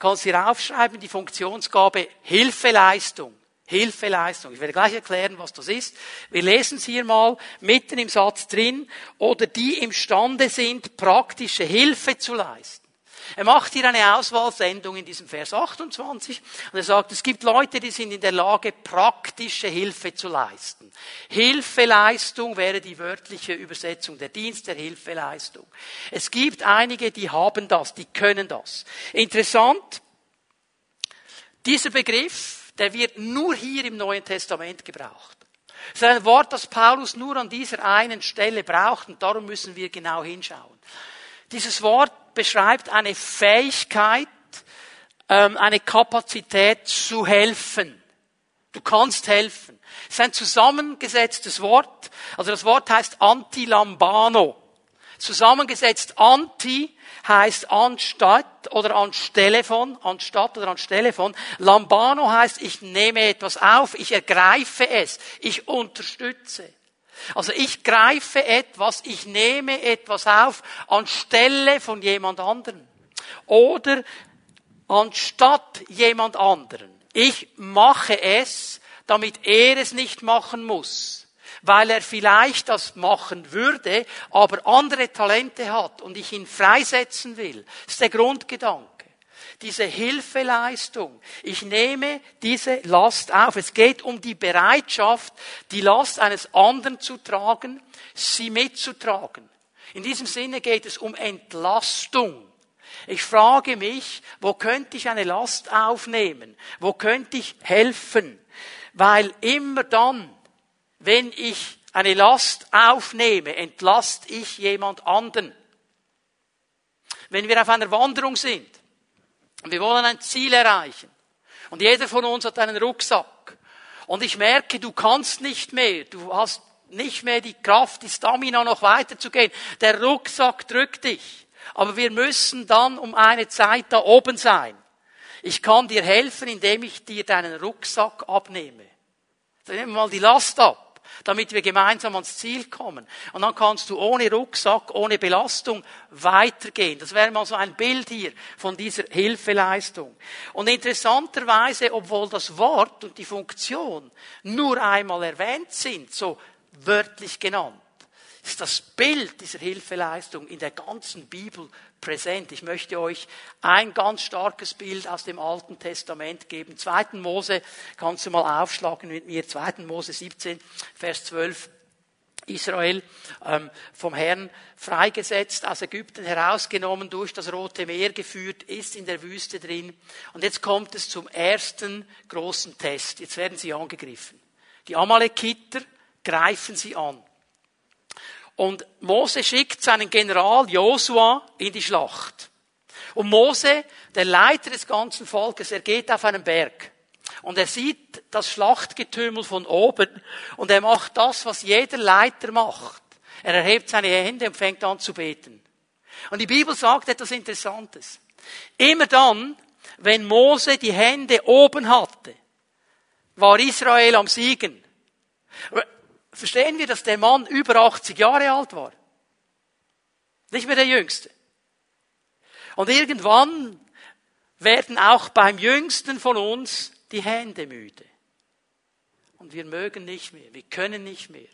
Speaker 1: kannst hier aufschreiben, die Funktionsgabe Hilfeleistung. Hilfeleistung. Ich werde gleich erklären, was das ist. Wir lesen es hier mal mitten im Satz drin. Oder die imstande sind, praktische Hilfe zu leisten. Er macht hier eine Auswahlsendung in diesem Vers 28 und er sagt, es gibt Leute, die sind in der Lage, praktische Hilfe zu leisten. Hilfeleistung wäre die wörtliche Übersetzung, der Dienst der Hilfeleistung. Es gibt einige, die haben das, die können das. Interessant, dieser Begriff, der wird nur hier im Neuen Testament gebraucht. Es ist ein Wort, das Paulus nur an dieser einen Stelle braucht und darum müssen wir genau hinschauen. Dieses Wort beschreibt eine Fähigkeit, ähm, eine Kapazität zu helfen. Du kannst helfen. Es ist ein zusammengesetztes Wort. Also das Wort heißt Antilambano. Zusammengesetzt anti heißt anstatt oder anstelle von, anstatt oder anstelle von. Lambano heißt, ich nehme etwas auf, ich ergreife es, ich unterstütze. Also ich greife etwas, ich nehme etwas auf anstelle von jemand anderen. Oder anstatt jemand anderen. Ich mache es, damit er es nicht machen muss. Weil er vielleicht das machen würde, aber andere Talente hat und ich ihn freisetzen will. Das ist der Grundgedanke diese Hilfeleistung. Ich nehme diese Last auf. Es geht um die Bereitschaft, die Last eines anderen zu tragen, sie mitzutragen. In diesem Sinne geht es um Entlastung. Ich frage mich, wo könnte ich eine Last aufnehmen? Wo könnte ich helfen? Weil immer dann, wenn ich eine Last aufnehme, entlast ich jemand anderen. Wenn wir auf einer Wanderung sind wir wollen ein Ziel erreichen. Und jeder von uns hat einen Rucksack. Und ich merke, du kannst nicht mehr. Du hast nicht mehr die Kraft, die Stamina noch weiterzugehen. Der Rucksack drückt dich. Aber wir müssen dann um eine Zeit da oben sein. Ich kann dir helfen, indem ich dir deinen Rucksack abnehme. Dann nehmen wir mal die Last ab damit wir gemeinsam ans Ziel kommen. Und dann kannst du ohne Rucksack, ohne Belastung weitergehen. Das wäre mal so ein Bild hier von dieser Hilfeleistung. Und interessanterweise, obwohl das Wort und die Funktion nur einmal erwähnt sind, so wörtlich genannt, ist das Bild dieser Hilfeleistung in der ganzen Bibel präsent. Ich möchte euch ein ganz starkes Bild aus dem Alten Testament geben. 2. Mose, kannst du mal aufschlagen mit mir, 2. Mose 17, Vers 12. Israel ähm, vom Herrn freigesetzt, aus Ägypten herausgenommen, durch das Rote Meer geführt, ist in der Wüste drin. Und jetzt kommt es zum ersten großen Test. Jetzt werden sie angegriffen. Die Amalekiter greifen sie an. Und Mose schickt seinen General Josua in die Schlacht. Und Mose, der Leiter des ganzen Volkes, er geht auf einen Berg. Und er sieht das Schlachtgetümmel von oben und er macht das, was jeder Leiter macht. Er erhebt seine Hände und fängt an zu beten. Und die Bibel sagt etwas Interessantes. Immer dann, wenn Mose die Hände oben hatte, war Israel am Siegen. Verstehen wir, dass der Mann über 80 Jahre alt war? Nicht mehr der Jüngste. Und irgendwann werden auch beim Jüngsten von uns die Hände müde. Und wir mögen nicht mehr, wir können nicht mehr.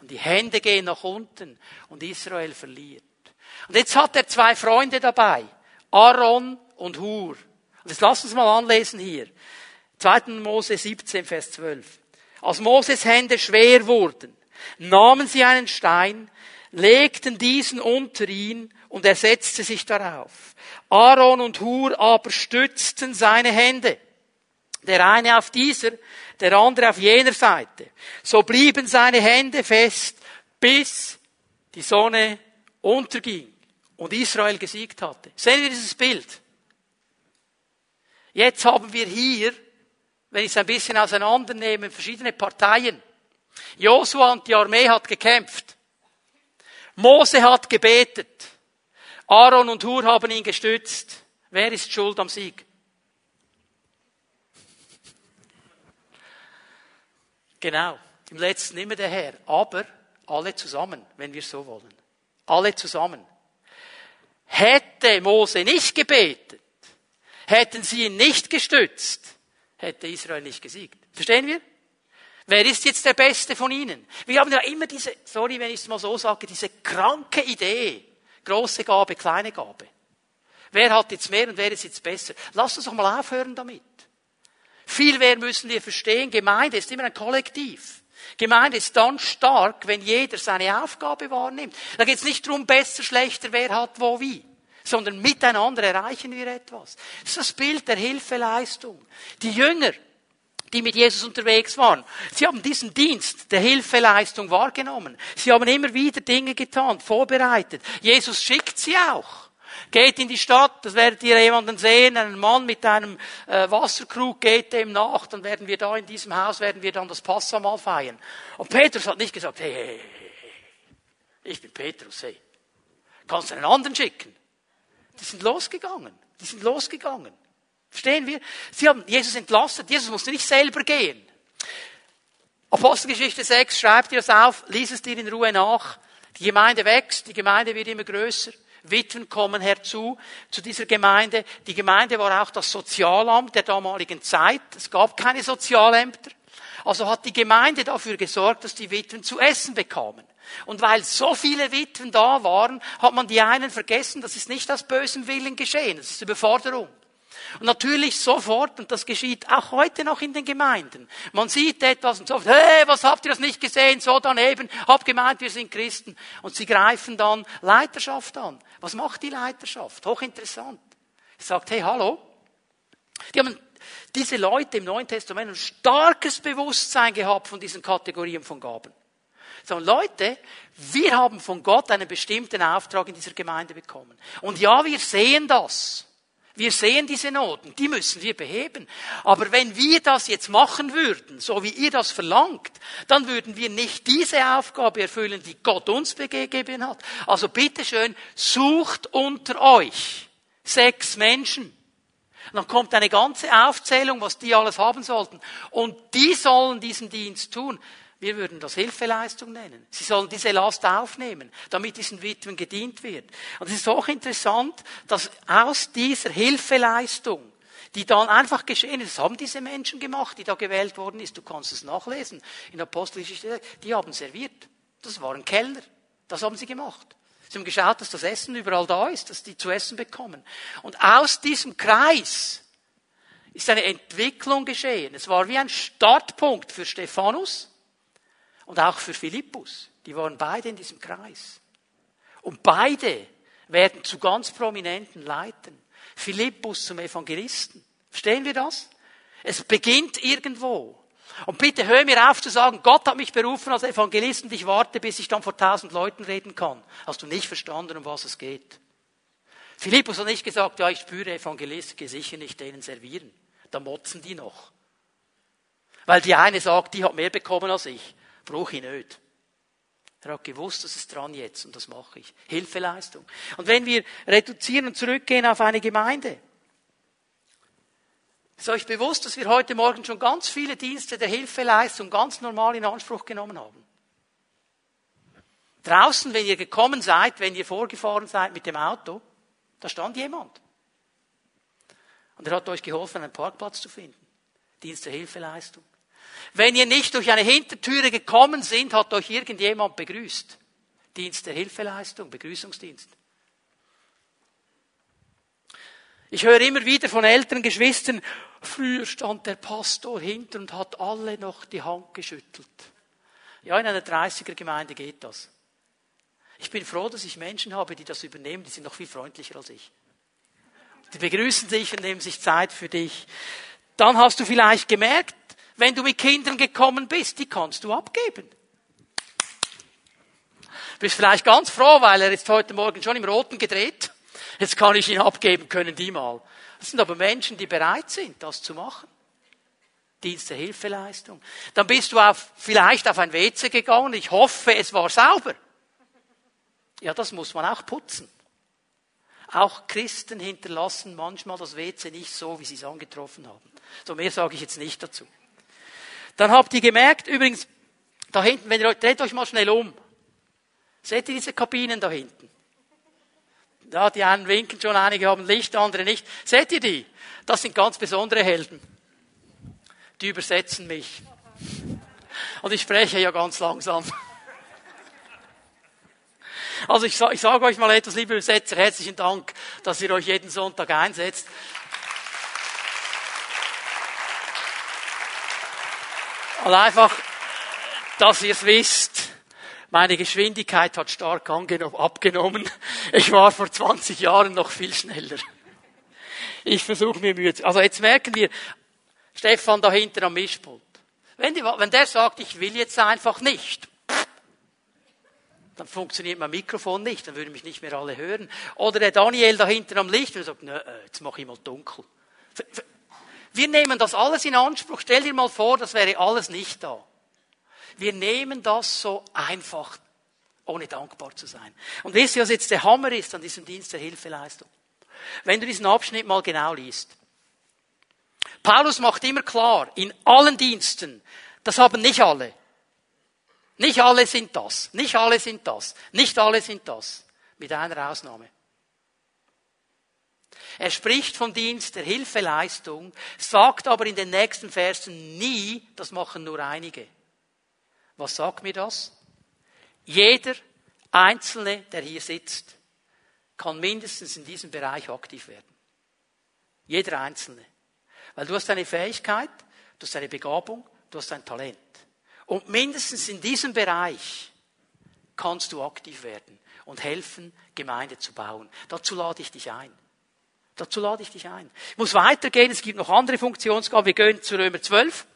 Speaker 1: Und die Hände gehen nach unten und Israel verliert. Und jetzt hat er zwei Freunde dabei, Aaron und Hur. Und jetzt lass uns mal anlesen hier. 2. Mose 17, Vers 12. Als Moses Hände schwer wurden, nahmen sie einen Stein, legten diesen unter ihn und er setzte sich darauf. Aaron und Hur aber stützten seine Hände. Der eine auf dieser, der andere auf jener Seite. So blieben seine Hände fest, bis die Sonne unterging und Israel gesiegt hatte. Sehen wir dieses Bild? Jetzt haben wir hier, wenn ich es ein bisschen auseinandernehme, verschiedene Parteien. Josua und die Armee hat gekämpft. Mose hat gebetet. Aaron und Hur haben ihn gestützt. Wer ist schuld am Sieg? Genau. Im letzten immer der Herr. Aber alle zusammen, wenn wir so wollen. Alle zusammen. Hätte Mose nicht gebetet, hätten sie ihn nicht gestützt, hätte Israel nicht gesiegt. Verstehen wir? Wer ist jetzt der Beste von ihnen? Wir haben ja immer diese, sorry, wenn ich es mal so sage, diese kranke Idee. Große Gabe, kleine Gabe. Wer hat jetzt mehr und wer ist jetzt besser? Lass uns doch mal aufhören damit. Viel mehr müssen wir verstehen. Gemeinde ist immer ein Kollektiv. Gemeinde ist dann stark, wenn jeder seine Aufgabe wahrnimmt. Da geht es nicht darum, besser, schlechter, wer hat wo wie, sondern miteinander erreichen wir etwas. Das ist das Bild der Hilfeleistung. Die Jünger, die mit Jesus unterwegs waren. Sie haben diesen Dienst der Hilfeleistung wahrgenommen. Sie haben immer wieder Dinge getan, vorbereitet. Jesus schickt sie auch. Geht in die Stadt, das werdet ihr jemanden sehen, einen Mann mit einem äh, Wasserkrug geht dem nach, dann werden wir da in diesem Haus, werden wir dann das Passamal feiern. Und Petrus hat nicht gesagt, hey, hey, hey, ich bin Petrus, hey. Kannst du einen anderen schicken? Die sind losgegangen. Die sind losgegangen. Verstehen wir? Sie haben Jesus entlastet. Jesus musste nicht selber gehen. Apostelgeschichte 6, schreibt ihr das auf, lies es dir in Ruhe nach. Die Gemeinde wächst, die Gemeinde wird immer größer. Witwen kommen herzu zu dieser Gemeinde. Die Gemeinde war auch das Sozialamt der damaligen Zeit. Es gab keine Sozialämter. Also hat die Gemeinde dafür gesorgt, dass die Witwen zu essen bekamen. Und weil so viele Witwen da waren, hat man die einen vergessen, das ist nicht aus bösem Willen geschehen, das ist Überforderung. Und natürlich sofort, und das geschieht auch heute noch in den Gemeinden. Man sieht etwas und sagt, hey, was habt ihr das nicht gesehen? So daneben, hab gemeint, wir sind Christen. Und sie greifen dann Leiterschaft an. Was macht die Leiterschaft? Hochinteressant. Sie sagt, hey, hallo. Die haben diese Leute im Neuen Testament ein starkes Bewusstsein gehabt von diesen Kategorien von Gaben. Sondern Leute, wir haben von Gott einen bestimmten Auftrag in dieser Gemeinde bekommen. Und ja, wir sehen das. Wir sehen diese Noten, die müssen wir beheben. Aber wenn wir das jetzt machen würden, so wie ihr das verlangt, dann würden wir nicht diese Aufgabe erfüllen, die Gott uns gegeben hat. Also bitteschön, sucht unter euch sechs Menschen. dann kommt eine ganze Aufzählung, was die alles haben sollten. Und die sollen diesen Dienst tun. Wir würden das Hilfeleistung nennen. Sie sollen diese Last aufnehmen, damit diesen Witwen gedient wird. Und es ist auch interessant, dass aus dieser Hilfeleistung, die dann einfach geschehen ist, das haben diese Menschen gemacht, die da gewählt worden ist. Du kannst es nachlesen. In Apostelgeschichte, die haben serviert. Das waren Kellner. Das haben sie gemacht. Sie haben geschaut, dass das Essen überall da ist, dass die zu essen bekommen. Und aus diesem Kreis ist eine Entwicklung geschehen. Es war wie ein Startpunkt für Stephanus und auch für Philippus. Die waren beide in diesem Kreis. Und beide werden zu ganz prominenten Leitern. Philippus zum Evangelisten. Verstehen wir das? Es beginnt irgendwo. Und bitte hör mir auf zu sagen, Gott hat mich berufen als Evangelist und ich warte, bis ich dann vor tausend Leuten reden kann. Hast du nicht verstanden, um was es geht? Philippus hat nicht gesagt, ja, ich spüre Evangelist, gehe sicher nicht denen servieren. Da motzen die noch. Weil die eine sagt, die hat mehr bekommen als ich. Brauche ich nicht. Er hat gewusst, das ist dran jetzt und das mache ich. Hilfeleistung. Und wenn wir reduzieren und zurückgehen auf eine Gemeinde, Ist euch bewusst, dass wir heute Morgen schon ganz viele Dienste der Hilfeleistung ganz normal in Anspruch genommen haben? Draußen, wenn ihr gekommen seid, wenn ihr vorgefahren seid mit dem Auto, da stand jemand. Und er hat euch geholfen, einen Parkplatz zu finden. Dienst der Hilfeleistung. Wenn ihr nicht durch eine Hintertüre gekommen sind, hat euch irgendjemand begrüßt. Dienst der Hilfeleistung, Begrüßungsdienst. Ich höre immer wieder von älteren Geschwistern, früher stand der Pastor hinter und hat alle noch die Hand geschüttelt. Ja, in einer 30er Gemeinde geht das. Ich bin froh, dass ich Menschen habe, die das übernehmen, die sind noch viel freundlicher als ich. Die begrüßen dich und nehmen sich Zeit für dich. Dann hast du vielleicht gemerkt, wenn du mit Kindern gekommen bist, die kannst du abgeben. Bist vielleicht ganz froh, weil er ist heute Morgen schon im Roten gedreht Jetzt kann ich ihn abgeben können, die mal. Das sind aber Menschen, die bereit sind, das zu machen. Dienst der Hilfeleistung. Dann bist du auf, vielleicht auf ein WC gegangen. Ich hoffe, es war sauber. Ja, das muss man auch putzen. Auch Christen hinterlassen manchmal das WC nicht so, wie sie es angetroffen haben. So mehr sage ich jetzt nicht dazu. Dann habt ihr gemerkt, übrigens, da hinten, wenn ihr dreht euch mal schnell um. Seht ihr diese Kabinen da hinten? Ja, die einen winken schon, einige haben Licht, andere nicht. Seht ihr die? Das sind ganz besondere Helden. Die übersetzen mich. Und ich spreche ja ganz langsam. Also ich, ich sage euch mal etwas, liebe Übersetzer, herzlichen Dank, dass ihr euch jeden Sonntag einsetzt. Und einfach, dass ihr es wisst. Meine Geschwindigkeit hat stark abgenommen. Ich war vor 20 Jahren noch viel schneller. Ich versuche mir Mühe zu. Also jetzt merken wir, Stefan da hinten am Mischpult. Wenn, die, wenn der sagt, ich will jetzt einfach nicht, dann funktioniert mein Mikrofon nicht, dann würden mich nicht mehr alle hören. Oder der Daniel da hinten am Licht und sagt, nö, äh, jetzt mache ich mal dunkel. Wir nehmen das alles in Anspruch. Stell dir mal vor, das wäre alles nicht da. Wir nehmen das so einfach, ohne dankbar zu sein. Und wisst ihr, was jetzt der Hammer ist an diesem Dienst der Hilfeleistung? Wenn du diesen Abschnitt mal genau liest. Paulus macht immer klar, in allen Diensten, das haben nicht alle. Nicht alle sind das. Nicht alle sind das. Nicht alle sind das. Mit einer Ausnahme. Er spricht von Dienst der Hilfeleistung, sagt aber in den nächsten Versen nie, das machen nur einige. Was sagt mir das? Jeder Einzelne, der hier sitzt, kann mindestens in diesem Bereich aktiv werden. Jeder Einzelne. Weil du hast eine Fähigkeit, du hast eine Begabung, du hast ein Talent. Und mindestens in diesem Bereich kannst du aktiv werden und helfen, Gemeinde zu bauen. Dazu lade ich dich ein. Dazu lade ich dich ein. Ich muss weitergehen, es gibt noch andere Funktionsgaben. Wir gehen zu Römer 12.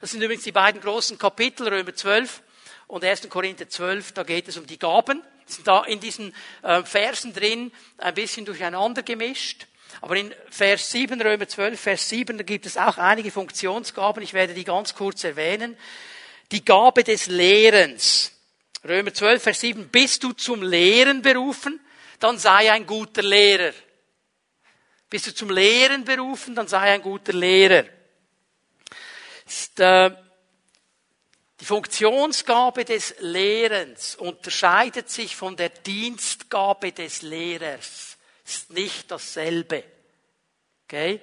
Speaker 1: Das sind übrigens die beiden großen Kapitel, Römer 12 und 1. Korinther 12. Da geht es um die Gaben. Die sind da in diesen äh, Versen drin ein bisschen durcheinander gemischt. Aber in Vers 7, Römer 12, Vers 7, da gibt es auch einige Funktionsgaben. Ich werde die ganz kurz erwähnen. Die Gabe des Lehrens. Römer 12, Vers 7. Bist du zum Lehren berufen? Dann sei ein guter Lehrer. Bist du zum Lehren berufen? Dann sei ein guter Lehrer äh, die Funktionsgabe des Lehrens unterscheidet sich von der Dienstgabe des Lehrers. Ist nicht dasselbe. Okay?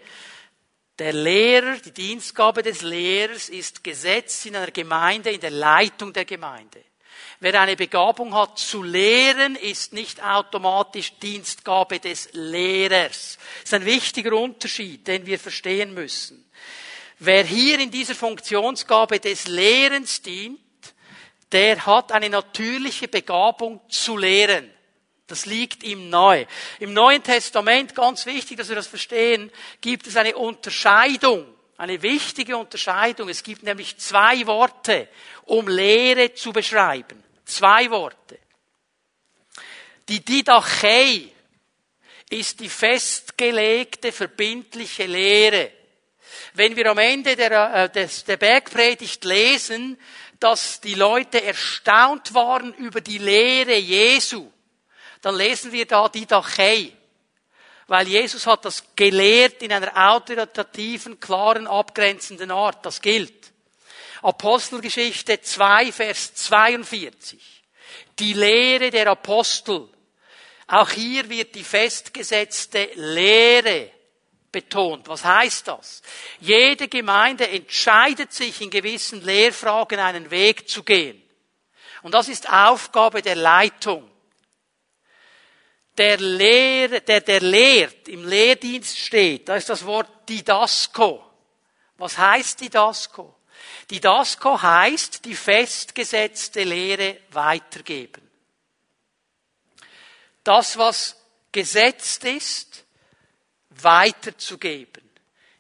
Speaker 1: Der Lehrer, die Dienstgabe des Lehrers ist Gesetz in einer Gemeinde, in der Leitung der Gemeinde. Wer eine Begabung hat zu lehren, ist nicht automatisch Dienstgabe des Lehrers. Das ist ein wichtiger Unterschied, den wir verstehen müssen. Wer hier in dieser Funktionsgabe des Lehrens dient, der hat eine natürliche Begabung zu lehren. Das liegt ihm nahe. Im Neuen Testament, ganz wichtig, dass wir das verstehen, gibt es eine Unterscheidung, eine wichtige Unterscheidung. Es gibt nämlich zwei Worte, um Lehre zu beschreiben. Zwei Worte. Die Didache ist die festgelegte, verbindliche Lehre wenn wir am Ende der, äh, des, der Bergpredigt lesen, dass die Leute erstaunt waren über die Lehre Jesu, dann lesen wir da die Dachei. Weil Jesus hat das gelehrt in einer autoritativen, klaren, abgrenzenden Art. Das gilt. Apostelgeschichte 2, Vers 42. Die Lehre der Apostel. Auch hier wird die festgesetzte Lehre betont. Was heißt das? Jede Gemeinde entscheidet sich in gewissen Lehrfragen einen Weg zu gehen. Und das ist Aufgabe der Leitung. Der Lehrer, der, der lehrt, im Lehrdienst steht, da ist das Wort Didasko. Was heißt Didasko? Didasko heißt die festgesetzte Lehre weitergeben. Das, was gesetzt ist, weiterzugeben,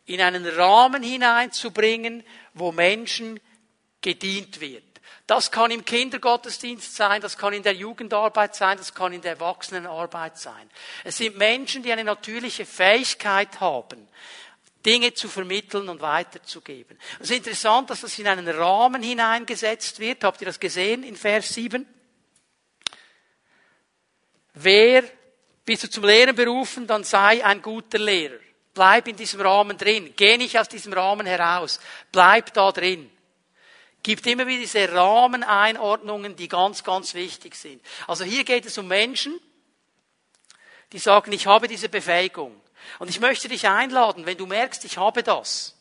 Speaker 1: in einen Rahmen hineinzubringen, wo Menschen gedient wird. Das kann im Kindergottesdienst sein, das kann in der Jugendarbeit sein, das kann in der Erwachsenenarbeit sein. Es sind Menschen, die eine natürliche Fähigkeit haben, Dinge zu vermitteln und weiterzugeben. Es ist interessant, dass das in einen Rahmen hineingesetzt wird. Habt ihr das gesehen in Vers 7? Wer bist du zum Lehren berufen, dann sei ein guter Lehrer. Bleib in diesem Rahmen drin. Geh nicht aus diesem Rahmen heraus. Bleib da drin. Gibt immer wieder diese Rahmeneinordnungen, die ganz, ganz wichtig sind. Also hier geht es um Menschen, die sagen, ich habe diese Befähigung. Und ich möchte dich einladen, wenn du merkst, ich habe das,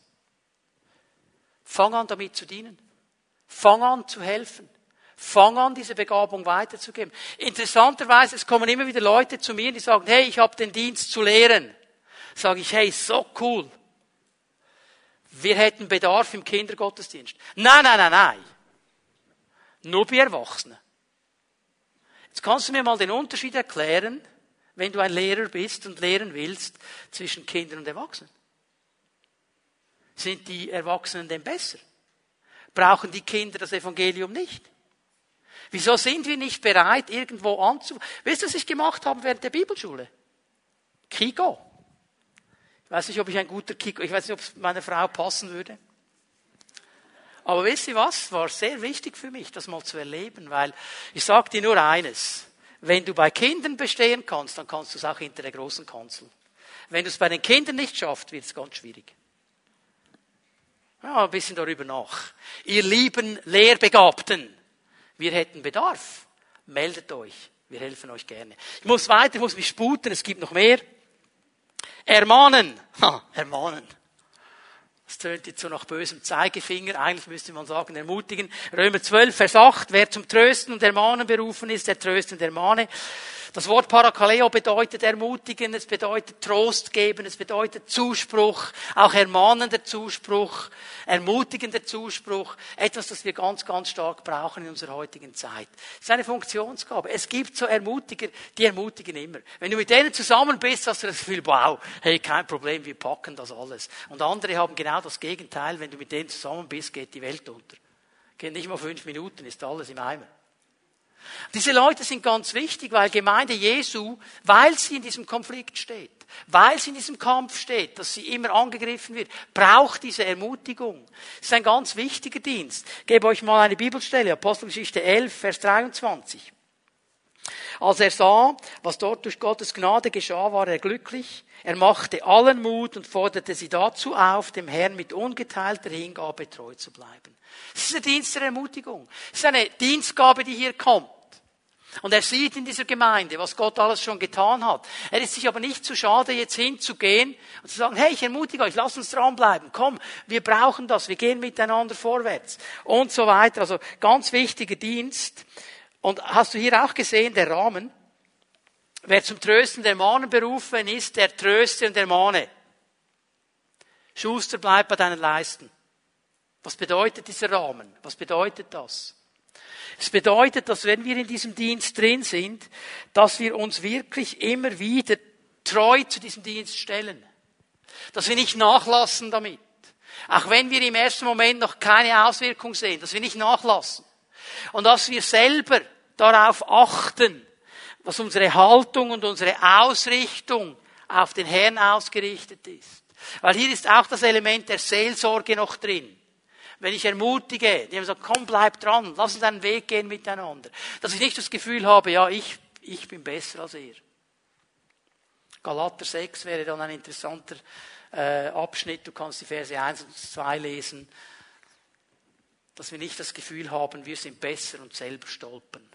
Speaker 1: fang an damit zu dienen. Fang an zu helfen. Fang an, diese Begabung weiterzugeben. Interessanterweise, es kommen immer wieder Leute zu mir, die sagen, hey, ich habe den Dienst zu lehren. Sage ich, hey, so cool. Wir hätten Bedarf im Kindergottesdienst. Nein, nein, nein, nein. Nur bei Erwachsenen. Jetzt kannst du mir mal den Unterschied erklären, wenn du ein Lehrer bist und lehren willst, zwischen Kindern und Erwachsenen. Sind die Erwachsenen denn besser? Brauchen die Kinder das Evangelium nicht? Wieso sind wir nicht bereit, irgendwo anzu... Wisst ihr, was ich gemacht habe während der Bibelschule? Kiko. Ich weiß nicht, ob ich ein guter Kiko, ich weiß nicht, ob es meiner Frau passen würde. Aber wisst ihr was? War sehr wichtig für mich, das mal zu erleben, weil ich sage dir nur eines. Wenn du bei Kindern bestehen kannst, dann kannst du es auch hinter der großen Kanzel. Wenn du es bei den Kindern nicht schaffst, wird es ganz schwierig. Ja, ein bisschen darüber nach. Ihr lieben Lehrbegabten, wir hätten Bedarf. Meldet euch. Wir helfen euch gerne. Ich muss weiter, ich muss mich sputen, es gibt noch mehr. Ermahnen. Ha, ermahnen. Das tönt jetzt so nach bösem Zeigefinger. Eigentlich müsste man sagen, ermutigen. Römer 12, Vers 8. Wer zum Trösten und Ermahnen berufen ist, der tröste und ermahne. Das Wort Parakaleo bedeutet ermutigen, es bedeutet Trost geben, es bedeutet Zuspruch, auch ermahnender Zuspruch, ermutigender Zuspruch. Etwas, das wir ganz, ganz stark brauchen in unserer heutigen Zeit. Es ist eine Funktionsgabe. Es gibt so Ermutiger, die ermutigen immer. Wenn du mit denen zusammen bist, hast du das Gefühl, wow, hey, kein Problem, wir packen das alles. Und andere haben genau das Gegenteil. Wenn du mit denen zusammen bist, geht die Welt unter. Geht nicht mal fünf Minuten, ist alles im Eimer. Diese Leute sind ganz wichtig, weil Gemeinde Jesu, weil sie in diesem Konflikt steht, weil sie in diesem Kampf steht, dass sie immer angegriffen wird, braucht diese Ermutigung. Das ist ein ganz wichtiger Dienst. Ich gebe euch mal eine Bibelstelle, Apostelgeschichte 11, Vers 23. Als er sah, was dort durch Gottes Gnade geschah, war er glücklich. Er machte allen Mut und forderte sie dazu auf, dem Herrn mit ungeteilter Hingabe treu zu bleiben. Das ist der Dienst der Ermutigung. Das ist eine Dienstgabe, die hier kommt. Und er sieht in dieser Gemeinde, was Gott alles schon getan hat. Er ist sich aber nicht zu schade, jetzt hinzugehen und zu sagen, hey, ich ermutige euch, lasst uns dranbleiben. Komm, wir brauchen das, wir gehen miteinander vorwärts. Und so weiter. Also ganz wichtiger Dienst. Und hast du hier auch gesehen, der Rahmen? Wer zum Trösten der Mahnen berufen ist, der tröste und der Mahne. Schuster bleibt bei deinen Leisten. Was bedeutet dieser Rahmen? Was bedeutet das? Es bedeutet, dass wenn wir in diesem Dienst drin sind, dass wir uns wirklich immer wieder treu zu diesem Dienst stellen. Dass wir nicht nachlassen damit. Auch wenn wir im ersten Moment noch keine Auswirkung sehen, dass wir nicht nachlassen. Und dass wir selber darauf achten, dass unsere Haltung und unsere Ausrichtung auf den Herrn ausgerichtet ist. Weil hier ist auch das Element der Seelsorge noch drin wenn ich ermutige, die haben gesagt, komm, bleib dran, lass uns einen Weg gehen miteinander. Dass ich nicht das Gefühl habe, ja, ich, ich bin besser als er. Galater 6 wäre dann ein interessanter äh, Abschnitt. Du kannst die Verse 1 und 2 lesen. Dass wir nicht das Gefühl haben, wir sind besser und selber stolpern.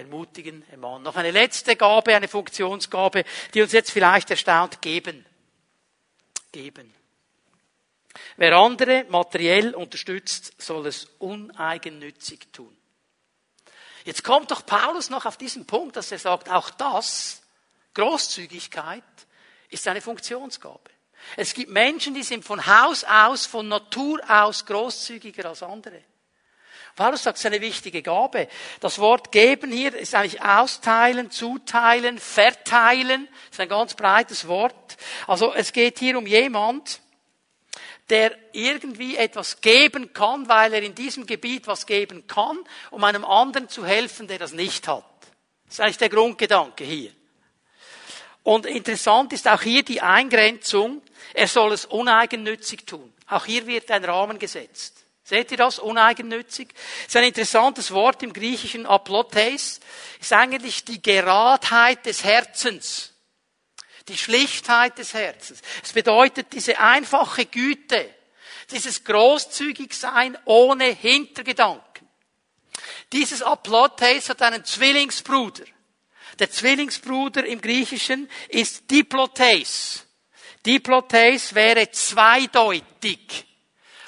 Speaker 1: Ermutigen, ermahnen. Noch eine letzte Gabe, eine Funktionsgabe, die uns jetzt vielleicht erstaunt, geben. Geben. Wer andere materiell unterstützt, soll es uneigennützig tun. Jetzt kommt doch Paulus noch auf diesen Punkt, dass er sagt, auch das, Großzügigkeit, ist eine Funktionsgabe. Es gibt Menschen, die sind von Haus aus, von Natur aus großzügiger als andere. Paulus sagt, es ist eine wichtige Gabe. Das Wort geben hier ist eigentlich austeilen, zuteilen, verteilen. Das ist ein ganz breites Wort. Also es geht hier um jemand, der irgendwie etwas geben kann, weil er in diesem Gebiet was geben kann, um einem anderen zu helfen, der das nicht hat. Das ist eigentlich der Grundgedanke hier. Und interessant ist auch hier die Eingrenzung, er soll es uneigennützig tun. Auch hier wird ein Rahmen gesetzt. Seht ihr das? Uneigennützig. Das ist ein interessantes Wort im Griechischen. Aplotes ist eigentlich die Geradheit des Herzens. Die Schlichtheit des Herzens. Es bedeutet diese einfache Güte, dieses Großzügigsein ohne Hintergedanken. Dieses Aplotes hat einen Zwillingsbruder. Der Zwillingsbruder im Griechischen ist Diplotes. Diplotes wäre zweideutig,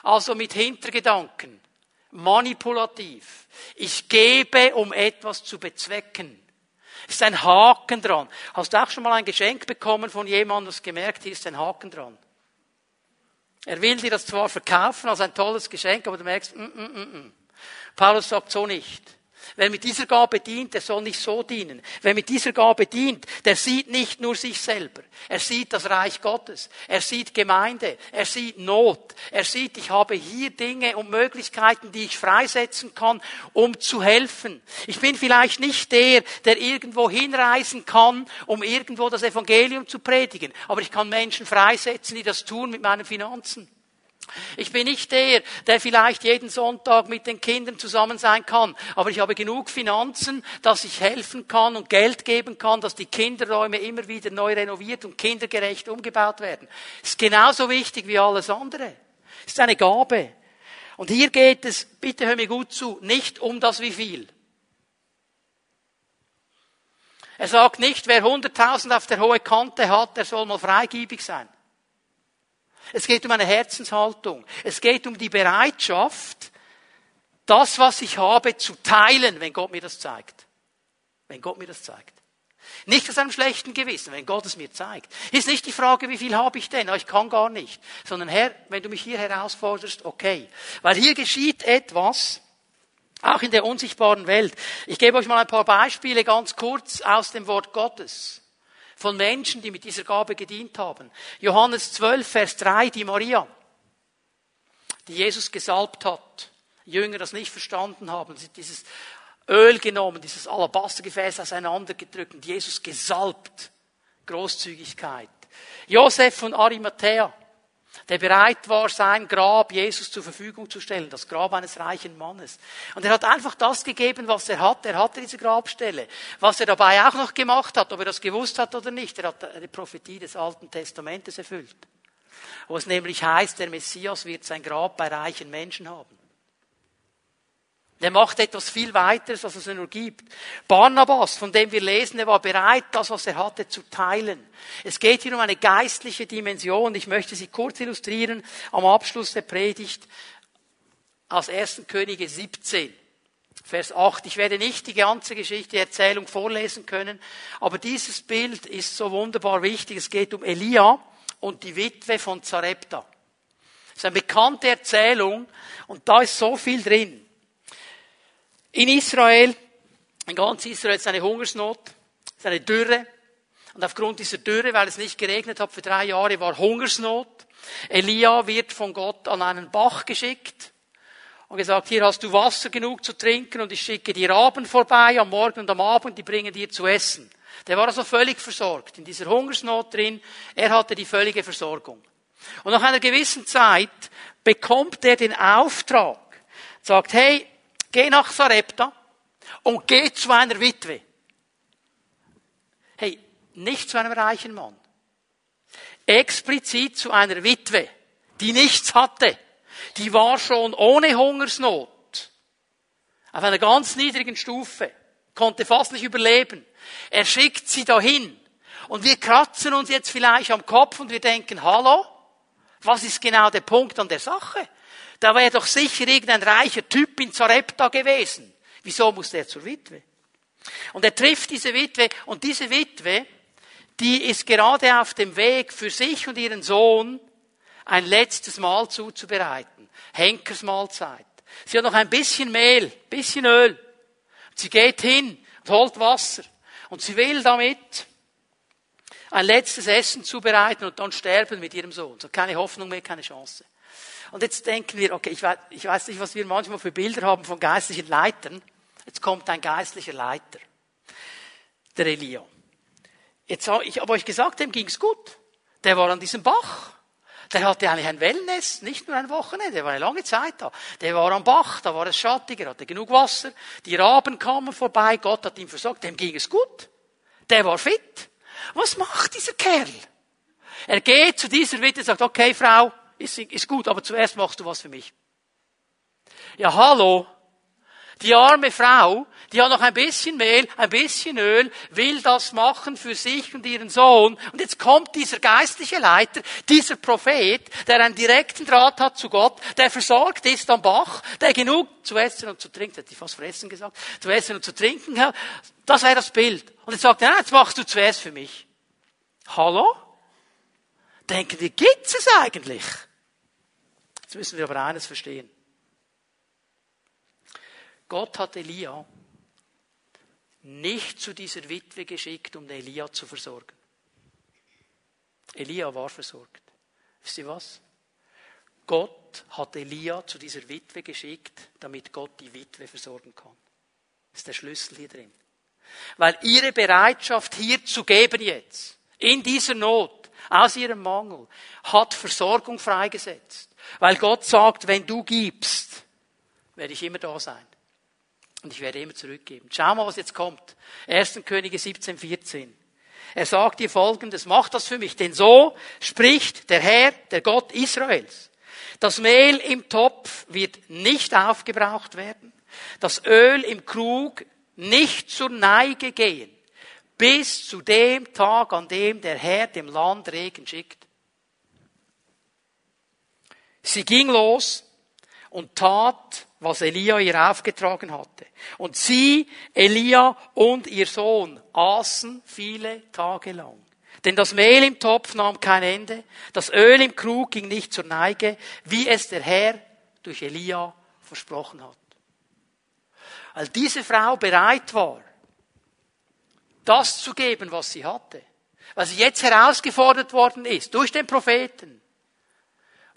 Speaker 1: also mit Hintergedanken, manipulativ. Ich gebe, um etwas zu bezwecken. Ist ein Haken dran. Hast du auch schon mal ein Geschenk bekommen von jemandem, das gemerkt, hier ist ein Haken dran? Er will dir das zwar verkaufen als ein tolles Geschenk, aber du merkst, mm, mm, mm, mm. Paulus sagt so nicht. Wer mit dieser Gabe dient, der soll nicht so dienen. Wer mit dieser Gabe dient, der sieht nicht nur sich selber. Er sieht das Reich Gottes. Er sieht Gemeinde. Er sieht Not. Er sieht, ich habe hier Dinge und Möglichkeiten, die ich freisetzen kann, um zu helfen. Ich bin vielleicht nicht der, der irgendwo hinreisen kann, um irgendwo das Evangelium zu predigen. Aber ich kann Menschen freisetzen, die das tun mit meinen Finanzen. Ich bin nicht der, der vielleicht jeden Sonntag mit den Kindern zusammen sein kann, aber ich habe genug Finanzen, dass ich helfen kann und Geld geben kann, dass die Kinderräume immer wieder neu renoviert und kindergerecht umgebaut werden. Das ist genauso wichtig wie alles andere. Das ist eine Gabe. Und hier geht es, bitte hör mir gut zu, nicht um das wie viel. Er sagt nicht, wer 100.000 auf der hohe Kante hat, der soll mal freigiebig sein. Es geht um eine Herzenshaltung. Es geht um die Bereitschaft, das, was ich habe, zu teilen, wenn Gott mir das zeigt. Wenn Gott mir das zeigt. Nicht aus einem schlechten Gewissen, wenn Gott es mir zeigt. Ist nicht die Frage, wie viel habe ich denn? Ich kann gar nicht. Sondern Herr, wenn du mich hier herausforderst, okay. Weil hier geschieht etwas, auch in der unsichtbaren Welt. Ich gebe euch mal ein paar Beispiele ganz kurz aus dem Wort Gottes von Menschen, die mit dieser Gabe gedient haben. Johannes 12, Vers 3, die Maria, die Jesus gesalbt hat. Die Jünger das nicht verstanden haben, sie dieses Öl genommen, dieses Alabastergefäß auseinandergedrückt und Jesus gesalbt. Großzügigkeit. Josef von Arimathea, der bereit war, sein Grab Jesus zur Verfügung zu stellen, das Grab eines reichen Mannes. Und er hat einfach das gegeben, was er hatte. Er hatte diese Grabstelle. Was er dabei auch noch gemacht hat, ob er das gewusst hat oder nicht, er hat eine Prophetie des Alten Testamentes erfüllt. Wo es nämlich heißt, der Messias wird sein Grab bei reichen Menschen haben. Der macht etwas viel weiteres, als es nur gibt. Barnabas, von dem wir lesen, er war bereit, das, was er hatte, zu teilen. Es geht hier um eine geistliche Dimension. Ich möchte sie kurz illustrieren am Abschluss der Predigt aus 1. Könige 17. Vers 8. Ich werde nicht die ganze Geschichte, die Erzählung vorlesen können, aber dieses Bild ist so wunderbar wichtig. Es geht um Elia und die Witwe von Zarepta. Es ist eine bekannte Erzählung und da ist so viel drin. In Israel, in ganz Israel ist eine Hungersnot, ist eine Dürre. Und aufgrund dieser Dürre, weil es nicht geregnet hat für drei Jahre, war Hungersnot. Elia wird von Gott an einen Bach geschickt und gesagt, hier hast du Wasser genug zu trinken und ich schicke die Raben vorbei am Morgen und am Abend, die bringen dir zu essen. Der war also völlig versorgt. In dieser Hungersnot drin, er hatte die völlige Versorgung. Und nach einer gewissen Zeit bekommt er den Auftrag, sagt, hey, Geh nach Sarepta und geh zu einer Witwe. Hey, nicht zu einem reichen Mann. Explizit zu einer Witwe, die nichts hatte. Die war schon ohne Hungersnot. Auf einer ganz niedrigen Stufe. Konnte fast nicht überleben. Er schickt sie dahin. Und wir kratzen uns jetzt vielleicht am Kopf und wir denken, hallo? Was ist genau der Punkt an der Sache? Da wäre doch sicher irgendein reicher Typ in Zarepta gewesen. Wieso muss der zur Witwe? Und er trifft diese Witwe und diese Witwe, die ist gerade auf dem Weg für sich und ihren Sohn ein letztes Mahl zuzubereiten. Henkersmahlzeit. Sie hat noch ein bisschen Mehl, bisschen Öl. Sie geht hin und holt Wasser. Und sie will damit ein letztes Essen zubereiten und dann sterben mit ihrem Sohn. So keine Hoffnung mehr, keine Chance. Und jetzt denken wir, okay, ich weiß, ich weiß nicht, was wir manchmal für Bilder haben von geistlichen Leitern. Jetzt kommt ein geistlicher Leiter, der Elia. Jetzt habe ich habe euch gesagt, dem ging's gut. Der war an diesem Bach. Der hatte eigentlich ein Wellness, nicht nur ein Wochenende, der war eine lange Zeit da. Der war am Bach, da war es schattiger, hatte genug Wasser. Die Raben kamen vorbei, Gott hat ihn versorgt, dem ging es gut. Der war fit. Was macht dieser Kerl? Er geht zu dieser Witwe und sagt, okay, Frau, ist, ist gut, aber zuerst machst du was für mich. Ja, hallo. Die arme Frau, die hat noch ein bisschen Mehl, ein bisschen Öl, will das machen für sich und ihren Sohn. Und jetzt kommt dieser geistliche Leiter, dieser Prophet, der einen direkten Draht hat zu Gott, der versorgt ist am Bach, der genug zu essen und zu trinken, hätte ich fast fressen gesagt, zu essen und zu trinken. Das wäre das Bild. Und jetzt sagt er, jetzt machst du zuerst für mich. Hallo? Denken wir, gibt's es eigentlich? Jetzt müssen wir aber eines verstehen. Gott hat Elia nicht zu dieser Witwe geschickt, um Elia zu versorgen. Elia war versorgt. Wisst ihr was? Gott hat Elia zu dieser Witwe geschickt, damit Gott die Witwe versorgen kann. Das ist der Schlüssel hier drin. Weil ihre Bereitschaft hier zu geben jetzt, in dieser Not, aus ihrem Mangel, hat Versorgung freigesetzt. Weil Gott sagt, wenn du gibst, werde ich immer da sein. Und ich werde immer zurückgeben. Schau mal, was jetzt kommt. 1. Könige 17, 14. Er sagt ihr folgendes, mach das für mich, denn so spricht der Herr, der Gott Israels. Das Mehl im Topf wird nicht aufgebraucht werden, das Öl im Krug nicht zur Neige gehen, bis zu dem Tag, an dem der Herr dem Land Regen schickt. Sie ging los und tat, was Elia ihr aufgetragen hatte. Und sie, Elia und ihr Sohn aßen viele Tage lang. Denn das Mehl im Topf nahm kein Ende, das Öl im Krug ging nicht zur Neige, wie es der Herr durch Elia versprochen hat. Als diese Frau bereit war, das zu geben, was sie hatte, weil sie jetzt herausgefordert worden ist durch den Propheten,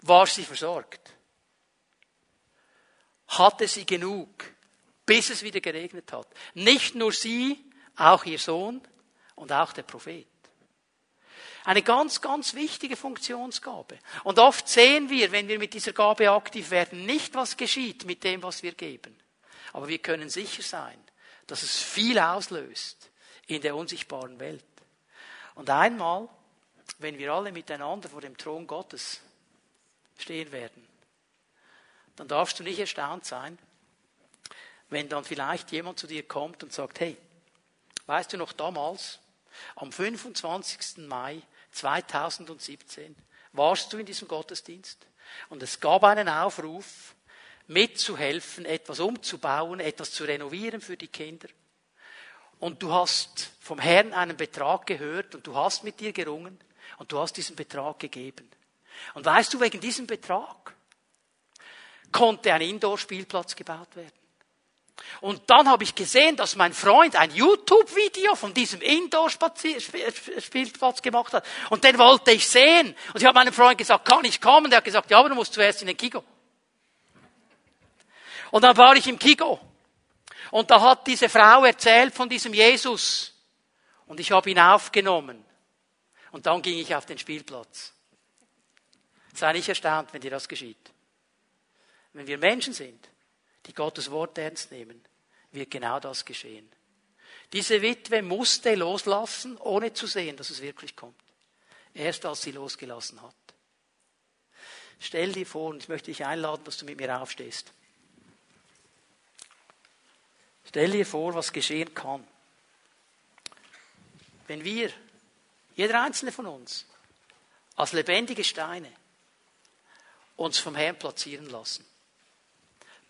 Speaker 1: war sie versorgt. Hatte sie genug, bis es wieder geregnet hat. Nicht nur sie, auch ihr Sohn und auch der Prophet. Eine ganz, ganz wichtige Funktionsgabe. Und oft sehen wir, wenn wir mit dieser Gabe aktiv werden, nicht, was geschieht mit dem, was wir geben. Aber wir können sicher sein, dass es viel auslöst in der unsichtbaren Welt. Und einmal, wenn wir alle miteinander vor dem Thron Gottes stehen werden, dann darfst du nicht erstaunt sein, wenn dann vielleicht jemand zu dir kommt und sagt, hey, weißt du noch damals, am 25. Mai 2017 warst du in diesem Gottesdienst und es gab einen Aufruf, mitzuhelfen, etwas umzubauen, etwas zu renovieren für die Kinder. Und du hast vom Herrn einen Betrag gehört und du hast mit dir gerungen und du hast diesen Betrag gegeben. Und weißt du, wegen diesem Betrag konnte ein Indoor-Spielplatz gebaut werden. Und dann habe ich gesehen, dass mein Freund ein YouTube-Video von diesem Indoor-Spielplatz gemacht hat. Und den wollte ich sehen. Und ich habe meinem Freund gesagt, kann ich kommen? Der hat gesagt, ja, aber du musst zuerst in den Kigo. Und dann war ich im Kigo. Und da hat diese Frau erzählt von diesem Jesus. Und ich habe ihn aufgenommen. Und dann ging ich auf den Spielplatz. Sei nicht erstaunt, wenn dir das geschieht. Wenn wir Menschen sind, die Gottes Wort ernst nehmen, wird genau das geschehen. Diese Witwe musste loslassen, ohne zu sehen, dass es wirklich kommt. Erst als sie losgelassen hat. Stell dir vor, und ich möchte dich einladen, dass du mit mir aufstehst. Stell dir vor, was geschehen kann. Wenn wir, jeder einzelne von uns, als lebendige Steine uns vom Herrn platzieren lassen.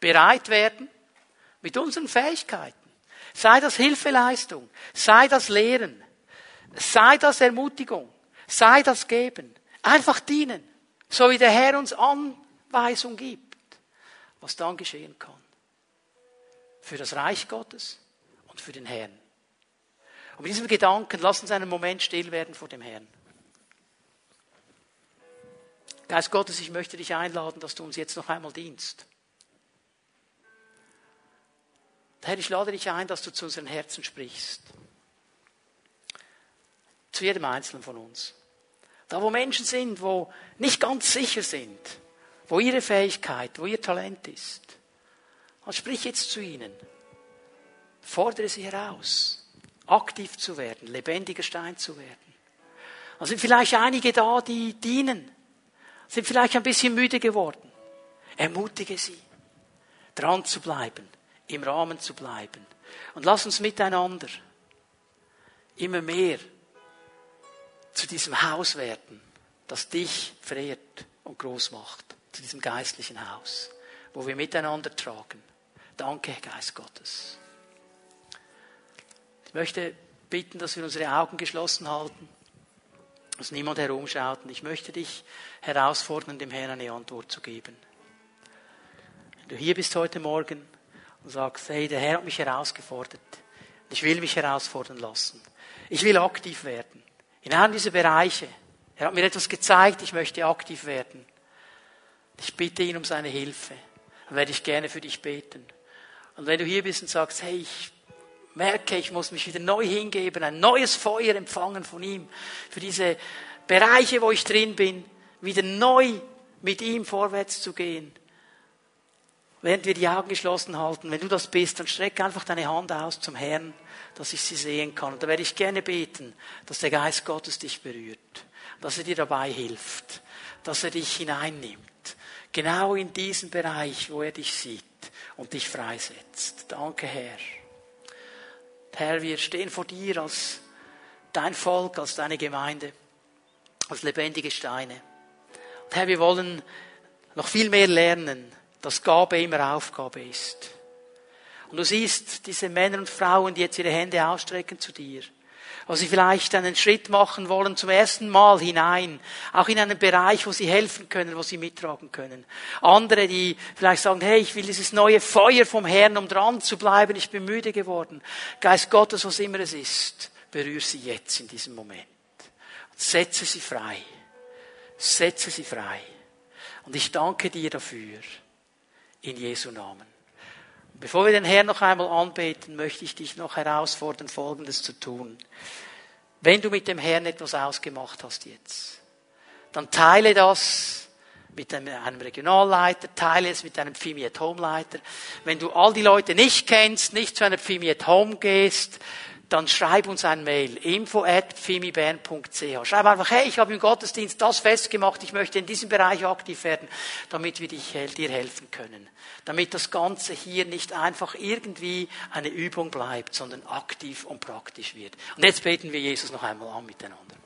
Speaker 1: Bereit werden mit unseren Fähigkeiten. Sei das Hilfeleistung, sei das Lehren, sei das Ermutigung, sei das Geben. Einfach dienen, so wie der Herr uns Anweisung gibt, was dann geschehen kann. Für das Reich Gottes und für den Herrn. Und mit diesem Gedanken, lass uns einen Moment still werden vor dem Herrn. Geist Gottes, ich möchte dich einladen, dass du uns jetzt noch einmal dienst. Herr, ich lade dich ein, dass du zu unseren Herzen sprichst. Zu jedem Einzelnen von uns. Da, wo Menschen sind, wo nicht ganz sicher sind, wo ihre Fähigkeit, wo ihr Talent ist. Und sprich jetzt zu ihnen. Fordere sie heraus, aktiv zu werden, lebendiger Stein zu werden. Da sind vielleicht einige da, die dienen, sind vielleicht ein bisschen müde geworden. Ermutige sie, dran zu bleiben, im Rahmen zu bleiben. Und lass uns miteinander immer mehr zu diesem Haus werden, das dich verehrt und groß macht, zu diesem geistlichen Haus, wo wir miteinander tragen. Danke, Geist Gottes. Ich möchte bitten, dass wir unsere Augen geschlossen halten dass niemand herumschaut. Und ich möchte dich herausfordern, dem Herrn eine Antwort zu geben. Wenn du hier bist heute Morgen und sagst, hey, der Herr hat mich herausgefordert. Ich will mich herausfordern lassen. Ich will aktiv werden. In einem dieser Bereiche. Er hat mir etwas gezeigt, ich möchte aktiv werden. Ich bitte ihn um seine Hilfe. Dann werde ich gerne für dich beten. Und wenn du hier bist und sagst, hey, ich merke, ich muss mich wieder neu hingeben, ein neues Feuer empfangen von ihm, für diese Bereiche, wo ich drin bin, wieder neu mit ihm vorwärts zu gehen. Während wir die Augen geschlossen halten, wenn du das bist, dann streck einfach deine Hand aus zum Herrn, dass ich sie sehen kann. Und da werde ich gerne beten, dass der Geist Gottes dich berührt, dass er dir dabei hilft, dass er dich hineinnimmt, genau in diesen Bereich, wo er dich sieht und dich freisetzt. Danke, Herr. Herr, wir stehen vor dir als dein Volk, als deine Gemeinde, als lebendige Steine. Und Herr, wir wollen noch viel mehr lernen, dass Gabe immer Aufgabe ist. Und du siehst diese Männer und Frauen, die jetzt ihre Hände ausstrecken zu dir wo sie vielleicht einen Schritt machen wollen zum ersten Mal hinein, auch in einen Bereich, wo sie helfen können, wo sie mittragen können. Andere, die vielleicht sagen, hey, ich will dieses neue Feuer vom Herrn, um dran zu bleiben, ich bin müde geworden. Geist Gottes, was immer es ist, berühre sie jetzt in diesem Moment. Setze sie frei. Setze sie frei. Und ich danke dir dafür. In Jesu Namen. Bevor wir den Herrn noch einmal anbeten, möchte ich dich noch herausfordern, Folgendes zu tun. Wenn du mit dem Herrn etwas ausgemacht hast jetzt, dann teile das mit einem Regionalleiter, teile es mit einem Pfimi at Home Leiter. Wenn du all die Leute nicht kennst, nicht zu einer Pfimi at Home gehst, dann schreib uns ein Mail, info at pfimibern.ch. Schreib einfach, hey, ich habe im Gottesdienst das festgemacht, ich möchte in diesem Bereich aktiv werden, damit wir dich, dir helfen können. Damit das Ganze hier nicht einfach irgendwie eine Übung bleibt, sondern aktiv und praktisch wird. Und jetzt beten wir Jesus noch einmal an miteinander.